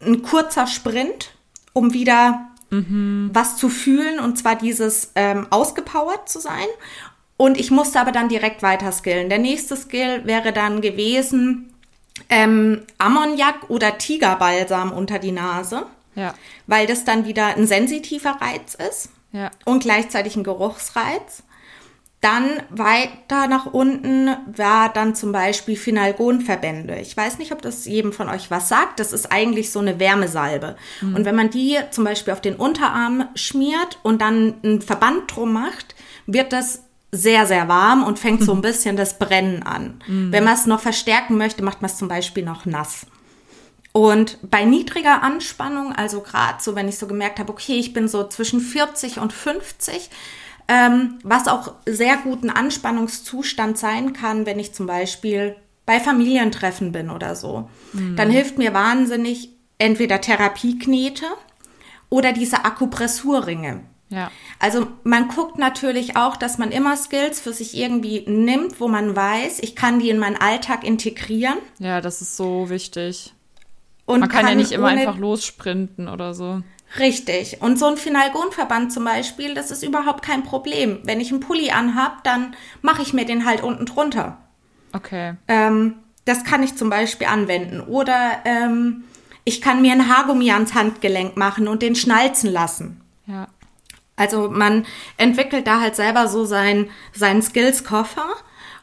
ein kurzer Sprint, um wieder mhm. was zu fühlen und zwar dieses ähm, ausgepowert zu sein. Und ich musste aber dann direkt weiter skillen. Der nächste Skill wäre dann gewesen ähm, Ammoniak oder Tigerbalsam unter die Nase. Ja. Weil das dann wieder ein sensitiver Reiz ist ja. und gleichzeitig ein Geruchsreiz. Dann weiter nach unten war dann zum Beispiel Finalgonverbände. Ich weiß nicht, ob das jedem von euch was sagt. Das ist eigentlich so eine Wärmesalbe. Mhm. Und wenn man die zum Beispiel auf den Unterarm schmiert und dann einen Verband drum macht, wird das sehr, sehr warm und fängt so ein (laughs) bisschen das Brennen an. Mhm. Wenn man es noch verstärken möchte, macht man es zum Beispiel noch nass. Und bei niedriger Anspannung, also gerade so, wenn ich so gemerkt habe, okay, ich bin so zwischen 40 und 50, ähm, was auch sehr guten Anspannungszustand sein kann, wenn ich zum Beispiel bei Familientreffen bin oder so. Mhm. Dann hilft mir wahnsinnig entweder Therapieknete oder diese Akupressurringe. Ja. Also man guckt natürlich auch, dass man immer Skills für sich irgendwie nimmt, wo man weiß, ich kann die in meinen Alltag integrieren. Ja, das ist so wichtig. Und man kann, kann ja nicht immer einfach lossprinten oder so. Richtig. Und so ein Finalgonverband zum Beispiel, das ist überhaupt kein Problem. Wenn ich einen Pulli anhab, dann mache ich mir den halt unten drunter. Okay. Ähm, das kann ich zum Beispiel anwenden. Oder ähm, ich kann mir ein Haargummi ans Handgelenk machen und den schnalzen lassen. Ja. Also man entwickelt da halt selber so sein, seinen Skills-Koffer.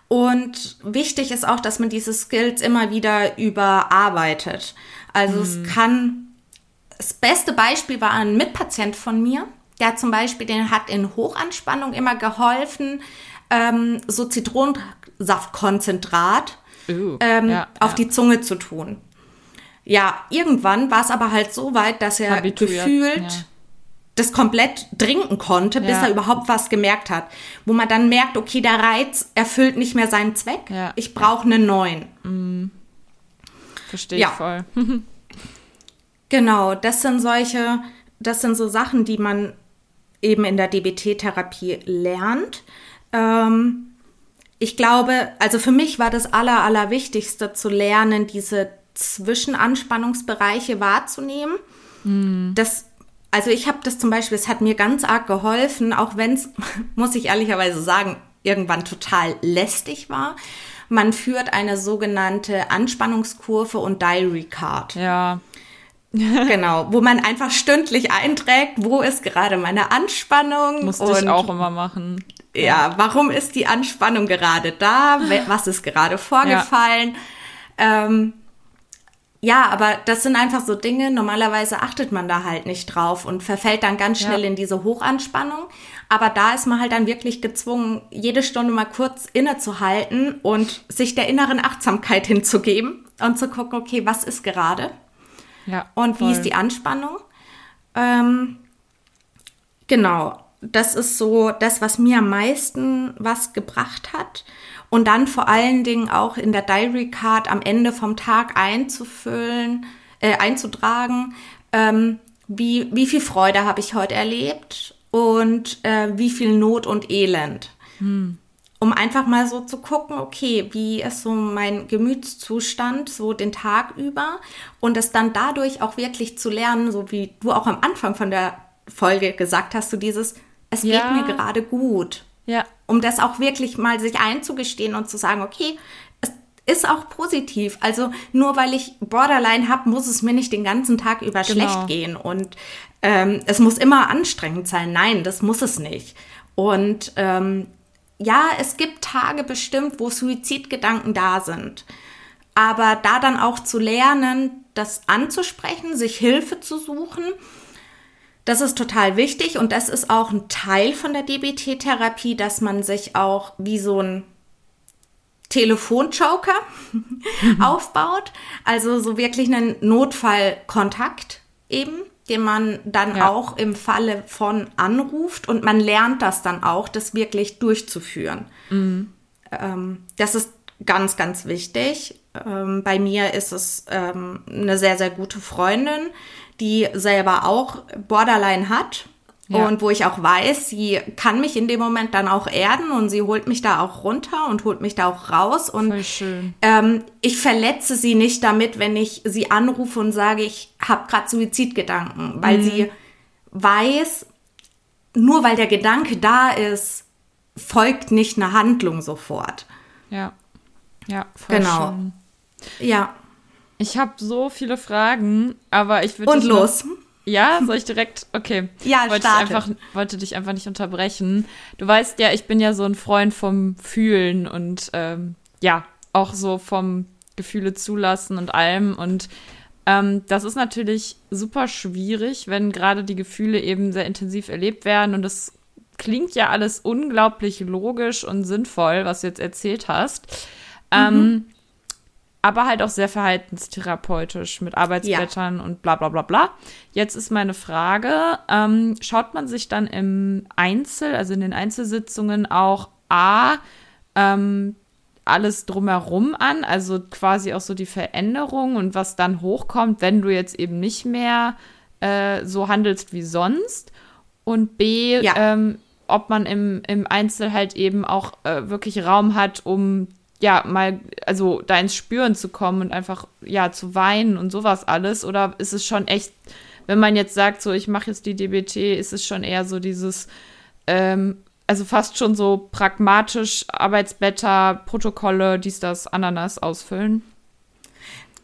Und wichtig ist auch, dass man diese Skills immer wieder überarbeitet. Also hm. es kann das beste Beispiel war ein Mitpatient von mir, der zum Beispiel, den hat in Hochanspannung immer geholfen, ähm, so Zitronensaftkonzentrat uh, ähm, ja, auf ja. die Zunge zu tun. Ja, irgendwann war es aber halt so weit, dass er Habituiert, gefühlt ja. das komplett trinken konnte, bis er überhaupt was gemerkt hat. Wo man dann merkt, okay, der Reiz erfüllt nicht mehr seinen Zweck. Ich brauche einen neuen. Mm. Verstehe ich voll. (laughs) Genau, das sind solche, das sind so Sachen, die man eben in der DBT-Therapie lernt. Ähm, ich glaube, also für mich war das Aller, Allerwichtigste zu lernen, diese Zwischenanspannungsbereiche wahrzunehmen. Mhm. Das also ich habe das zum Beispiel, es hat mir ganz arg geholfen, auch wenn es, (laughs) muss ich ehrlicherweise sagen, irgendwann total lästig war. Man führt eine sogenannte Anspannungskurve und Diary Card. Ja. (laughs) genau, wo man einfach stündlich einträgt, wo ist gerade meine Anspannung. Und, ich auch immer machen. Ja, warum ist die Anspannung gerade da? Was ist gerade vorgefallen? Ja. Ähm, ja, aber das sind einfach so Dinge, normalerweise achtet man da halt nicht drauf und verfällt dann ganz schnell ja. in diese Hochanspannung. Aber da ist man halt dann wirklich gezwungen, jede Stunde mal kurz innezuhalten und sich der inneren Achtsamkeit (laughs) hinzugeben und zu gucken, okay, was ist gerade? Ja. Und voll. wie ist die Anspannung? Ähm, genau, das ist so das, was mir am meisten was gebracht hat. Und dann vor allen Dingen auch in der Diary Card am Ende vom Tag einzufüllen, äh, einzutragen, ähm, wie, wie viel Freude habe ich heute erlebt und äh, wie viel Not und Elend. Hm. Um einfach mal so zu gucken, okay, wie ist so mein Gemütszustand so den Tag über und es dann dadurch auch wirklich zu lernen, so wie du auch am Anfang von der Folge gesagt hast, du dieses, es ja. geht mir gerade gut. Ja. Um das auch wirklich mal sich einzugestehen und zu sagen, okay, es ist auch positiv. Also nur weil ich Borderline habe, muss es mir nicht den ganzen Tag über genau. schlecht gehen. Und ähm, es muss immer anstrengend sein. Nein, das muss es nicht. Und ähm, ja, es gibt Tage bestimmt, wo Suizidgedanken da sind. Aber da dann auch zu lernen, das anzusprechen, sich Hilfe zu suchen das ist total wichtig und das ist auch ein Teil von der DBT-Therapie, dass man sich auch wie so ein Telefonjoker (laughs) aufbaut. Also so wirklich einen Notfallkontakt eben, den man dann ja. auch im Falle von anruft und man lernt das dann auch, das wirklich durchzuführen. Mhm. Ähm, das ist ganz, ganz wichtig. Ähm, bei mir ist es ähm, eine sehr, sehr gute Freundin, die selber auch Borderline hat. Ja. Und wo ich auch weiß, sie kann mich in dem Moment dann auch erden und sie holt mich da auch runter und holt mich da auch raus. Und ähm, ich verletze sie nicht damit, wenn ich sie anrufe und sage, ich habe gerade Suizidgedanken, weil mhm. sie weiß, nur weil der Gedanke da ist, folgt nicht eine Handlung sofort. Ja. Ja, voll genau. Schön. Ja. Ich habe so viele Fragen, aber ich würde. Und los. Noch, ja, soll ich direkt? Okay. (laughs) Ja, wollte starte. Ich einfach, wollte dich einfach nicht unterbrechen. Du weißt ja, ich bin ja so ein Freund vom Fühlen und ähm, ja, auch so vom Gefühle zulassen und allem. Und ähm, das ist natürlich super schwierig, wenn gerade die Gefühle eben sehr intensiv erlebt werden. Und das klingt ja alles unglaublich logisch und sinnvoll, was du jetzt erzählt hast. Ähm, mhm. Ähm, aber halt auch sehr verhaltenstherapeutisch mit Arbeitsblättern ja. und bla bla bla bla. Jetzt ist meine Frage, ähm, schaut man sich dann im Einzel, also in den Einzelsitzungen auch A, ähm, alles drumherum an, also quasi auch so die Veränderung und was dann hochkommt, wenn du jetzt eben nicht mehr äh, so handelst wie sonst. Und B, ja. ähm, ob man im, im Einzel halt eben auch äh, wirklich Raum hat, um ja, mal, also da ins Spüren zu kommen und einfach, ja, zu weinen und sowas alles? Oder ist es schon echt, wenn man jetzt sagt, so, ich mache jetzt die DBT, ist es schon eher so dieses, ähm, also fast schon so pragmatisch Arbeitsblätter, Protokolle, dies, das, Ananas ausfüllen?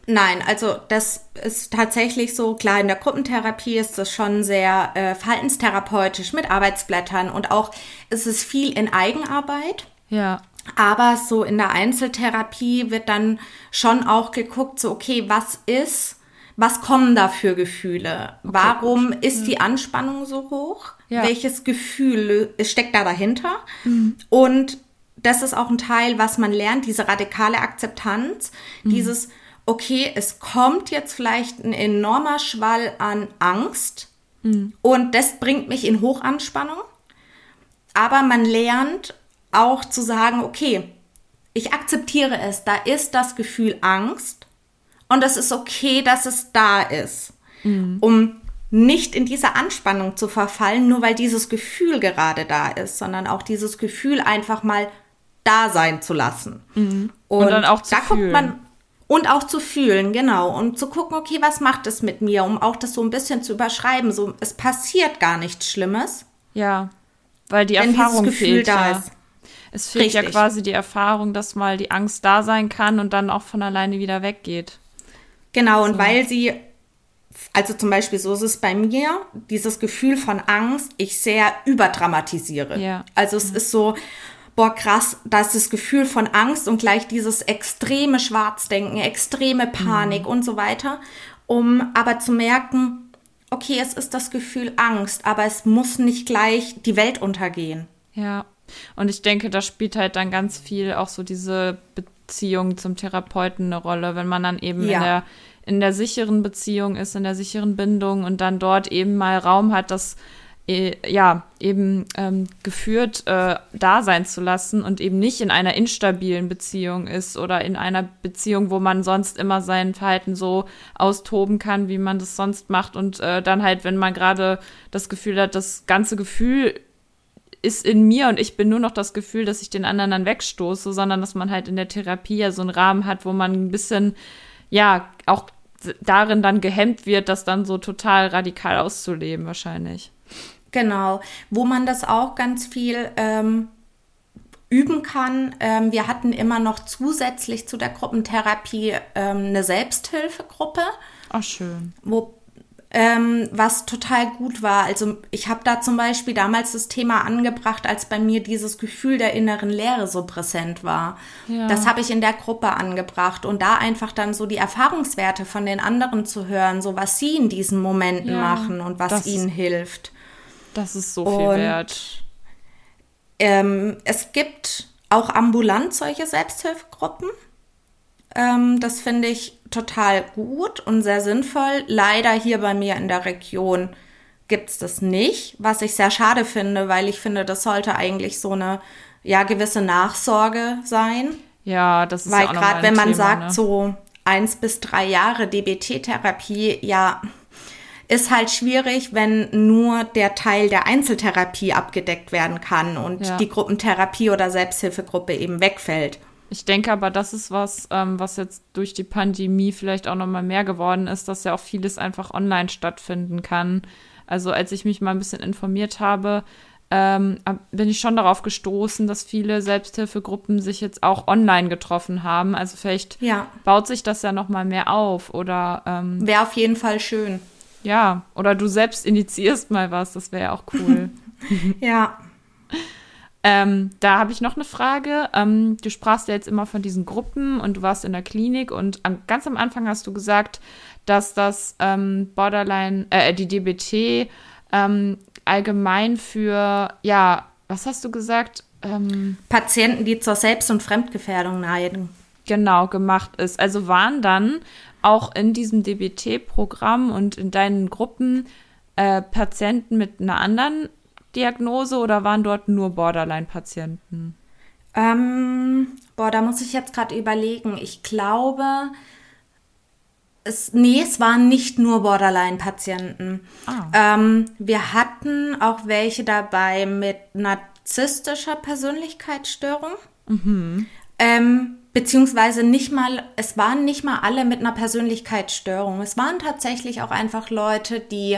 Nein, also das ist tatsächlich so, klar, in der Gruppentherapie ist das schon sehr äh, verhaltenstherapeutisch mit Arbeitsblättern und auch ist es viel in Eigenarbeit. Ja. Aber so in der Einzeltherapie wird dann schon auch geguckt, so, okay, was ist, was kommen da für Gefühle? Okay, Warum gut. ist die Anspannung so hoch? Ja. Welches Gefühl steckt da dahinter? Mhm. Und das ist auch ein Teil, was man lernt, diese radikale Akzeptanz, mhm. dieses, okay, es kommt jetzt vielleicht ein enormer Schwall an Angst mhm. und das bringt mich in Hochanspannung. Aber man lernt, auch zu sagen, okay, ich akzeptiere es, da ist das Gefühl Angst und es ist okay, dass es da ist, mhm. um nicht in diese Anspannung zu verfallen, nur weil dieses Gefühl gerade da ist, sondern auch dieses Gefühl einfach mal da sein zu lassen. Mhm. Und, und, dann auch zu da fühlen. guckt man Und auch zu fühlen, genau. Und zu gucken, okay, was macht es mit mir, um auch das so ein bisschen zu überschreiben. So, es passiert gar nichts Schlimmes. Ja, weil die Erfahrung fehlt da ja. Ist. Es fehlt Richtig. ja quasi die Erfahrung, dass mal die Angst da sein kann und dann auch von alleine wieder weggeht. Genau, so. und weil sie, also zum Beispiel so ist es bei mir, dieses Gefühl von Angst, ich sehr überdramatisiere. Ja. Also es mhm. ist so, boah, krass, da ist das Gefühl von Angst und gleich dieses extreme Schwarzdenken, extreme Panik mhm. und so weiter, um aber zu merken, okay, es ist das Gefühl Angst, aber es muss nicht gleich die Welt untergehen. Ja, und ich denke, da spielt halt dann ganz viel auch so diese Beziehung zum Therapeuten eine Rolle, wenn man dann eben ja. in der in der sicheren Beziehung ist, in der sicheren Bindung und dann dort eben mal Raum hat, das äh, ja, eben ähm, geführt äh, da sein zu lassen und eben nicht in einer instabilen Beziehung ist oder in einer Beziehung, wo man sonst immer sein Verhalten so austoben kann, wie man das sonst macht und äh, dann halt, wenn man gerade das Gefühl hat, das ganze Gefühl ist in mir und ich bin nur noch das Gefühl, dass ich den anderen dann wegstoße, sondern dass man halt in der Therapie ja so einen Rahmen hat, wo man ein bisschen, ja, auch darin dann gehemmt wird, das dann so total radikal auszuleben, wahrscheinlich. Genau, wo man das auch ganz viel ähm, üben kann. Ähm, wir hatten immer noch zusätzlich zu der Gruppentherapie ähm, eine Selbsthilfegruppe. Ach schön. Wo ähm, was total gut war. Also ich habe da zum Beispiel damals das Thema angebracht, als bei mir dieses Gefühl der inneren Leere so präsent war. Ja. Das habe ich in der Gruppe angebracht und da einfach dann so die Erfahrungswerte von den anderen zu hören, so was sie in diesen Momenten ja, machen und was ihnen hilft. Das ist so viel und, wert. Ähm, es gibt auch ambulant solche Selbsthilfegruppen. Ähm, das finde ich total gut und sehr sinnvoll. Leider hier bei mir in der Region gibt es das nicht, was ich sehr schade finde, weil ich finde, das sollte eigentlich so eine ja gewisse Nachsorge sein. Ja, das ist weil ja gerade wenn man Thema, sagt ne? so eins bis drei Jahre DBT-Therapie, ja ist halt schwierig, wenn nur der Teil der Einzeltherapie abgedeckt werden kann und ja. die Gruppentherapie oder Selbsthilfegruppe eben wegfällt. Ich denke aber, das ist was, ähm, was jetzt durch die Pandemie vielleicht auch noch mal mehr geworden ist, dass ja auch vieles einfach online stattfinden kann. Also als ich mich mal ein bisschen informiert habe, ähm, bin ich schon darauf gestoßen, dass viele Selbsthilfegruppen sich jetzt auch online getroffen haben. Also vielleicht ja. baut sich das ja noch mal mehr auf oder ähm, wäre auf jeden Fall schön. Ja, oder du selbst initiierst mal was, das wäre ja auch cool. (laughs) ja. Ähm, da habe ich noch eine Frage. Ähm, du sprachst ja jetzt immer von diesen Gruppen und du warst in der Klinik und an, ganz am Anfang hast du gesagt, dass das ähm, Borderline, äh, die DBT ähm, allgemein für, ja, was hast du gesagt? Ähm, Patienten, die zur Selbst- und Fremdgefährdung neigen. Genau, gemacht ist. Also waren dann auch in diesem DBT-Programm und in deinen Gruppen äh, Patienten mit einer anderen Diagnose oder waren dort nur Borderline-Patienten? Ähm, boah, da muss ich jetzt gerade überlegen. Ich glaube, es, nee, es waren nicht nur Borderline-Patienten. Ah. Ähm, wir hatten auch welche dabei mit narzisstischer Persönlichkeitsstörung. Mhm. Ähm, beziehungsweise nicht mal, es waren nicht mal alle mit einer Persönlichkeitsstörung. Es waren tatsächlich auch einfach Leute, die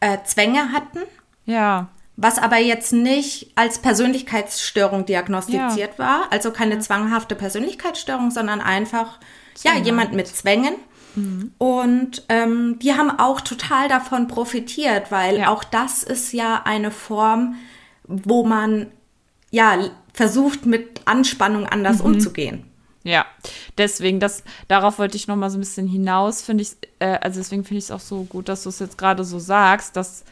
äh, Zwänge hatten. Ja was aber jetzt nicht als Persönlichkeitsstörung diagnostiziert ja. war, also keine ja. zwanghafte Persönlichkeitsstörung, sondern einfach ja jemand mit Zwängen. Mhm. Und ähm, die haben auch total davon profitiert, weil ja. auch das ist ja eine Form, wo man ja versucht mit Anspannung anders mhm. umzugehen. Ja, deswegen, das, darauf wollte ich noch mal so ein bisschen hinaus, finde ich, äh, also deswegen finde ich es auch so gut, dass du es jetzt gerade so sagst, dass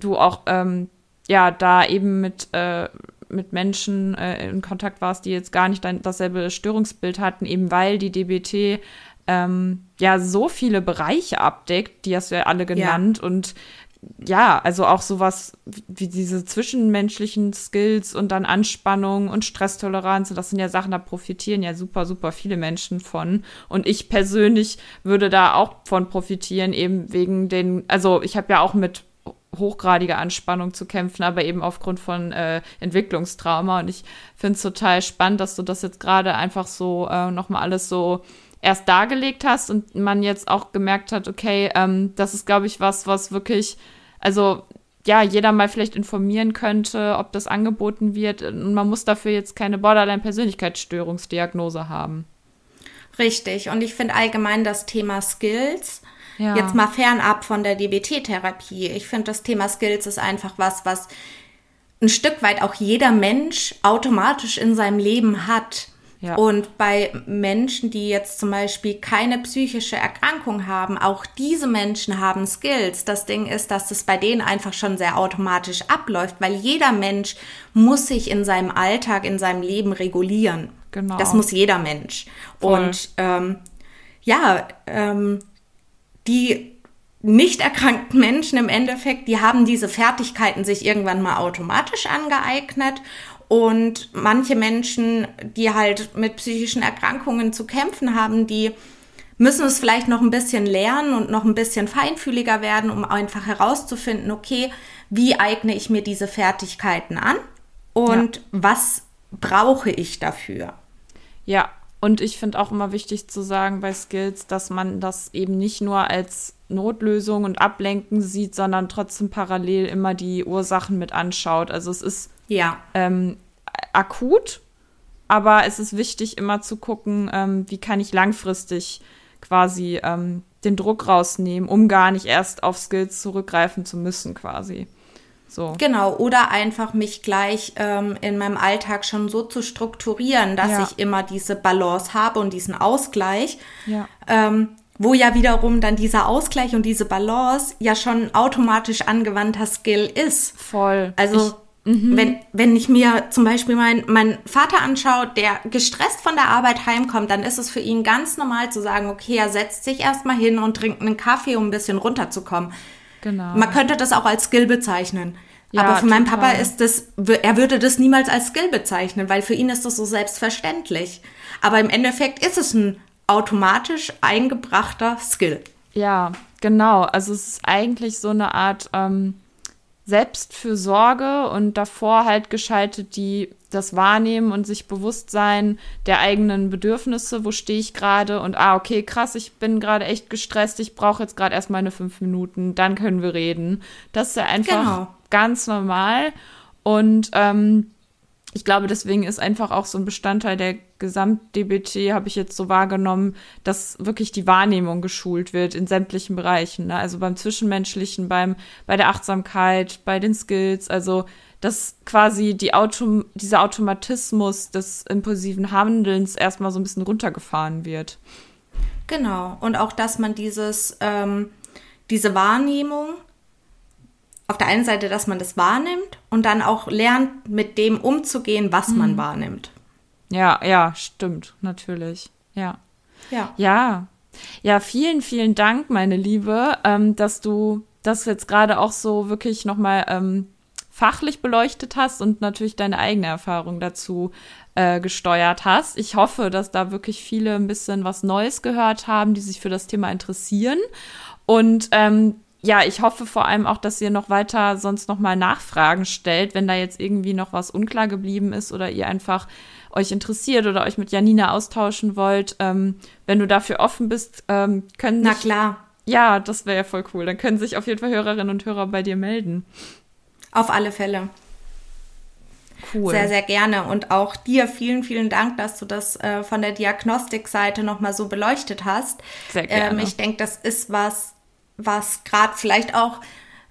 du auch ähm, ja, da eben mit, äh, mit Menschen äh, in Kontakt warst, die jetzt gar nicht dein, dasselbe Störungsbild hatten, eben weil die DBT ähm, ja so viele Bereiche abdeckt, die hast du ja alle genannt ja. und ja, also auch sowas wie diese zwischenmenschlichen Skills und dann Anspannung und Stresstoleranz, das sind ja Sachen, da profitieren ja super, super viele Menschen von. Und ich persönlich würde da auch von profitieren, eben wegen den, also ich habe ja auch mit hochgradige Anspannung zu kämpfen, aber eben aufgrund von äh, Entwicklungstrauma. Und ich finde es total spannend, dass du das jetzt gerade einfach so äh, nochmal alles so erst dargelegt hast und man jetzt auch gemerkt hat, okay, ähm, das ist, glaube ich, was, was wirklich, also ja, jeder mal vielleicht informieren könnte, ob das angeboten wird. Und man muss dafür jetzt keine Borderline-Persönlichkeitsstörungsdiagnose haben. Richtig. Und ich finde allgemein das Thema Skills, ja. jetzt mal fernab von der DBT-Therapie, ich finde das Thema Skills ist einfach was, was ein Stück weit auch jeder Mensch automatisch in seinem Leben hat. Ja. Und bei Menschen, die jetzt zum Beispiel keine psychische Erkrankung haben, auch diese Menschen haben Skills. Das Ding ist, dass es bei denen einfach schon sehr automatisch abläuft, weil jeder Mensch muss sich in seinem Alltag, in seinem Leben regulieren. Genau. Das muss jeder Mensch. Voll. Und ähm, ja, ähm, die nicht erkrankten Menschen im Endeffekt, die haben diese Fertigkeiten sich irgendwann mal automatisch angeeignet und manche Menschen, die halt mit psychischen Erkrankungen zu kämpfen haben, die müssen es vielleicht noch ein bisschen lernen und noch ein bisschen feinfühliger werden, um einfach herauszufinden, okay, wie eigne ich mir diese Fertigkeiten an und ja. was brauche ich dafür? Ja, und ich finde auch immer wichtig zu sagen bei Skills, dass man das eben nicht nur als Notlösung und Ablenken sieht, sondern trotzdem parallel immer die Ursachen mit anschaut. Also es ist ja. Ähm, akut, aber es ist wichtig, immer zu gucken, ähm, wie kann ich langfristig quasi ähm, den Druck rausnehmen, um gar nicht erst auf Skills zurückgreifen zu müssen, quasi. So. Genau, oder einfach mich gleich ähm, in meinem Alltag schon so zu strukturieren, dass ja. ich immer diese Balance habe und diesen Ausgleich. Ja. Ähm, wo ja wiederum dann dieser Ausgleich und diese Balance ja schon automatisch angewandter Skill ist. Voll. Also Mhm. Wenn, wenn ich mir zum Beispiel meinen mein Vater anschaue, der gestresst von der Arbeit heimkommt, dann ist es für ihn ganz normal zu sagen, okay, er setzt sich erstmal hin und trinkt einen Kaffee, um ein bisschen runterzukommen. Genau. Man könnte das auch als Skill bezeichnen. Ja, Aber für meinen Papa ist das, er würde das niemals als Skill bezeichnen, weil für ihn ist das so selbstverständlich. Aber im Endeffekt ist es ein automatisch eingebrachter Skill. Ja, genau. Also es ist eigentlich so eine Art, ähm, Selbstfürsorge und davor halt geschaltet die das Wahrnehmen und sich bewusst sein der eigenen Bedürfnisse, wo stehe ich gerade und ah, okay, krass, ich bin gerade echt gestresst, ich brauche jetzt gerade erst meine fünf Minuten, dann können wir reden. Das ist ja einfach genau. ganz normal. Und ähm, ich glaube, deswegen ist einfach auch so ein Bestandteil der Gesamt-DBT, habe ich jetzt so wahrgenommen, dass wirklich die Wahrnehmung geschult wird in sämtlichen Bereichen. Ne? Also beim Zwischenmenschlichen, beim, bei der Achtsamkeit, bei den Skills, also dass quasi die Autom dieser Automatismus des impulsiven Handelns erstmal so ein bisschen runtergefahren wird. Genau. Und auch, dass man dieses, ähm, diese Wahrnehmung auf der einen Seite, dass man das wahrnimmt und dann auch lernt, mit dem umzugehen, was mhm. man wahrnimmt. Ja, ja, stimmt, natürlich. Ja. Ja. Ja. Ja, vielen, vielen Dank, meine Liebe, ähm, dass du das jetzt gerade auch so wirklich nochmal ähm, fachlich beleuchtet hast und natürlich deine eigene Erfahrung dazu äh, gesteuert hast. Ich hoffe, dass da wirklich viele ein bisschen was Neues gehört haben, die sich für das Thema interessieren. Und ähm, ja, ich hoffe vor allem auch, dass ihr noch weiter sonst noch mal Nachfragen stellt, wenn da jetzt irgendwie noch was unklar geblieben ist oder ihr einfach euch interessiert oder euch mit Janina austauschen wollt. Ähm, wenn du dafür offen bist, ähm, können Na klar. Ja, das wäre ja voll cool. Dann können sich auf jeden Fall Hörerinnen und Hörer bei dir melden. Auf alle Fälle. Cool. Sehr, sehr gerne. Und auch dir vielen, vielen Dank, dass du das äh, von der Diagnostikseite nochmal so beleuchtet hast. Sehr gerne. Ähm, ich denke, das ist was, was gerade vielleicht auch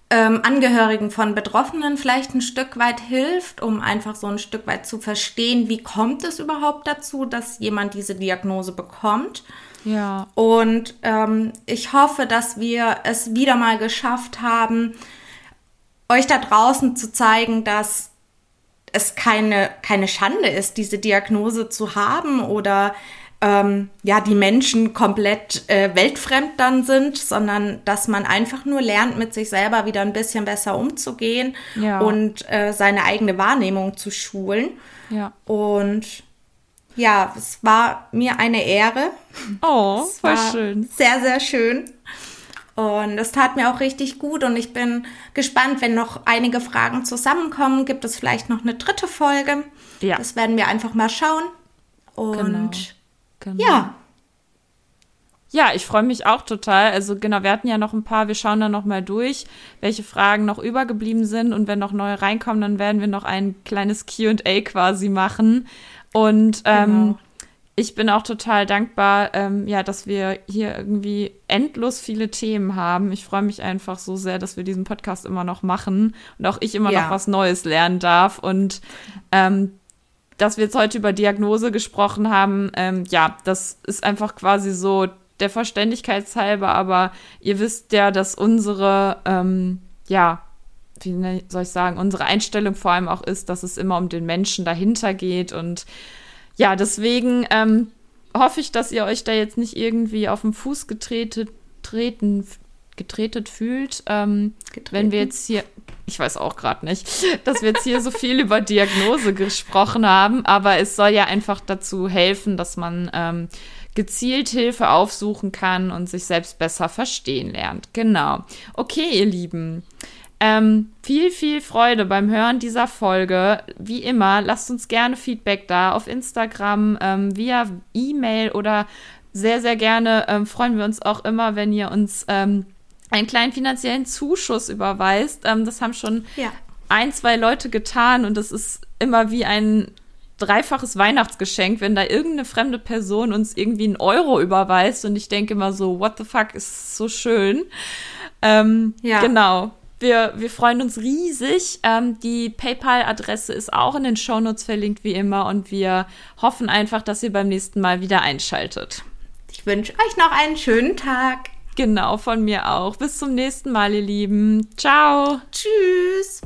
ähm, Angehörigen von Betroffenen vielleicht ein Stück weit hilft, um einfach so ein Stück weit zu verstehen, wie kommt es überhaupt dazu, dass jemand diese Diagnose bekommt. Ja. Und ähm, ich hoffe, dass wir es wieder mal geschafft haben, euch da draußen zu zeigen, dass es keine, keine Schande ist, diese Diagnose zu haben oder ähm, ja, die Menschen komplett äh, weltfremd dann sind, sondern dass man einfach nur lernt, mit sich selber wieder ein bisschen besser umzugehen ja. und äh, seine eigene Wahrnehmung zu schulen. Ja. Und ja, es war mir eine Ehre. Oh, voll schön. Sehr, sehr schön. Und es tat mir auch richtig gut und ich bin gespannt, wenn noch einige Fragen zusammenkommen, gibt es vielleicht noch eine dritte Folge. Ja. Das werden wir einfach mal schauen. Und genau. Genau. Ja. ja, ich freue mich auch total. Also genau, wir hatten ja noch ein paar, wir schauen da noch mal durch, welche Fragen noch übergeblieben sind und wenn noch neue reinkommen, dann werden wir noch ein kleines Q&A quasi machen. Und ähm, genau. ich bin auch total dankbar, ähm, ja, dass wir hier irgendwie endlos viele Themen haben. Ich freue mich einfach so sehr, dass wir diesen Podcast immer noch machen und auch ich immer ja. noch was Neues lernen darf und ähm, dass wir jetzt heute über Diagnose gesprochen haben, ähm, ja, das ist einfach quasi so der Verständigkeitshalber, aber ihr wisst ja, dass unsere, ähm, ja, wie ne, soll ich sagen, unsere Einstellung vor allem auch ist, dass es immer um den Menschen dahinter geht. Und ja, deswegen ähm, hoffe ich, dass ihr euch da jetzt nicht irgendwie auf den Fuß getreten, treten, getretet fühlt. Ähm, wenn wir jetzt hier, ich weiß auch gerade nicht, dass wir jetzt hier so viel über Diagnose gesprochen haben, aber es soll ja einfach dazu helfen, dass man ähm, gezielt Hilfe aufsuchen kann und sich selbst besser verstehen lernt. Genau. Okay, ihr Lieben. Ähm, viel, viel Freude beim Hören dieser Folge. Wie immer, lasst uns gerne Feedback da auf Instagram, ähm, via E-Mail oder sehr, sehr gerne ähm, freuen wir uns auch immer, wenn ihr uns ähm, einen kleinen finanziellen Zuschuss überweist. Ähm, das haben schon ja. ein, zwei Leute getan und das ist immer wie ein dreifaches Weihnachtsgeschenk, wenn da irgendeine fremde Person uns irgendwie einen Euro überweist und ich denke immer so, what the fuck, ist so schön. Ähm, ja. Genau. Wir, wir freuen uns riesig. Ähm, die PayPal-Adresse ist auch in den Shownotes verlinkt, wie immer. Und wir hoffen einfach, dass ihr beim nächsten Mal wieder einschaltet. Ich wünsche euch noch einen schönen Tag. Genau, von mir auch. Bis zum nächsten Mal, ihr Lieben. Ciao. Tschüss.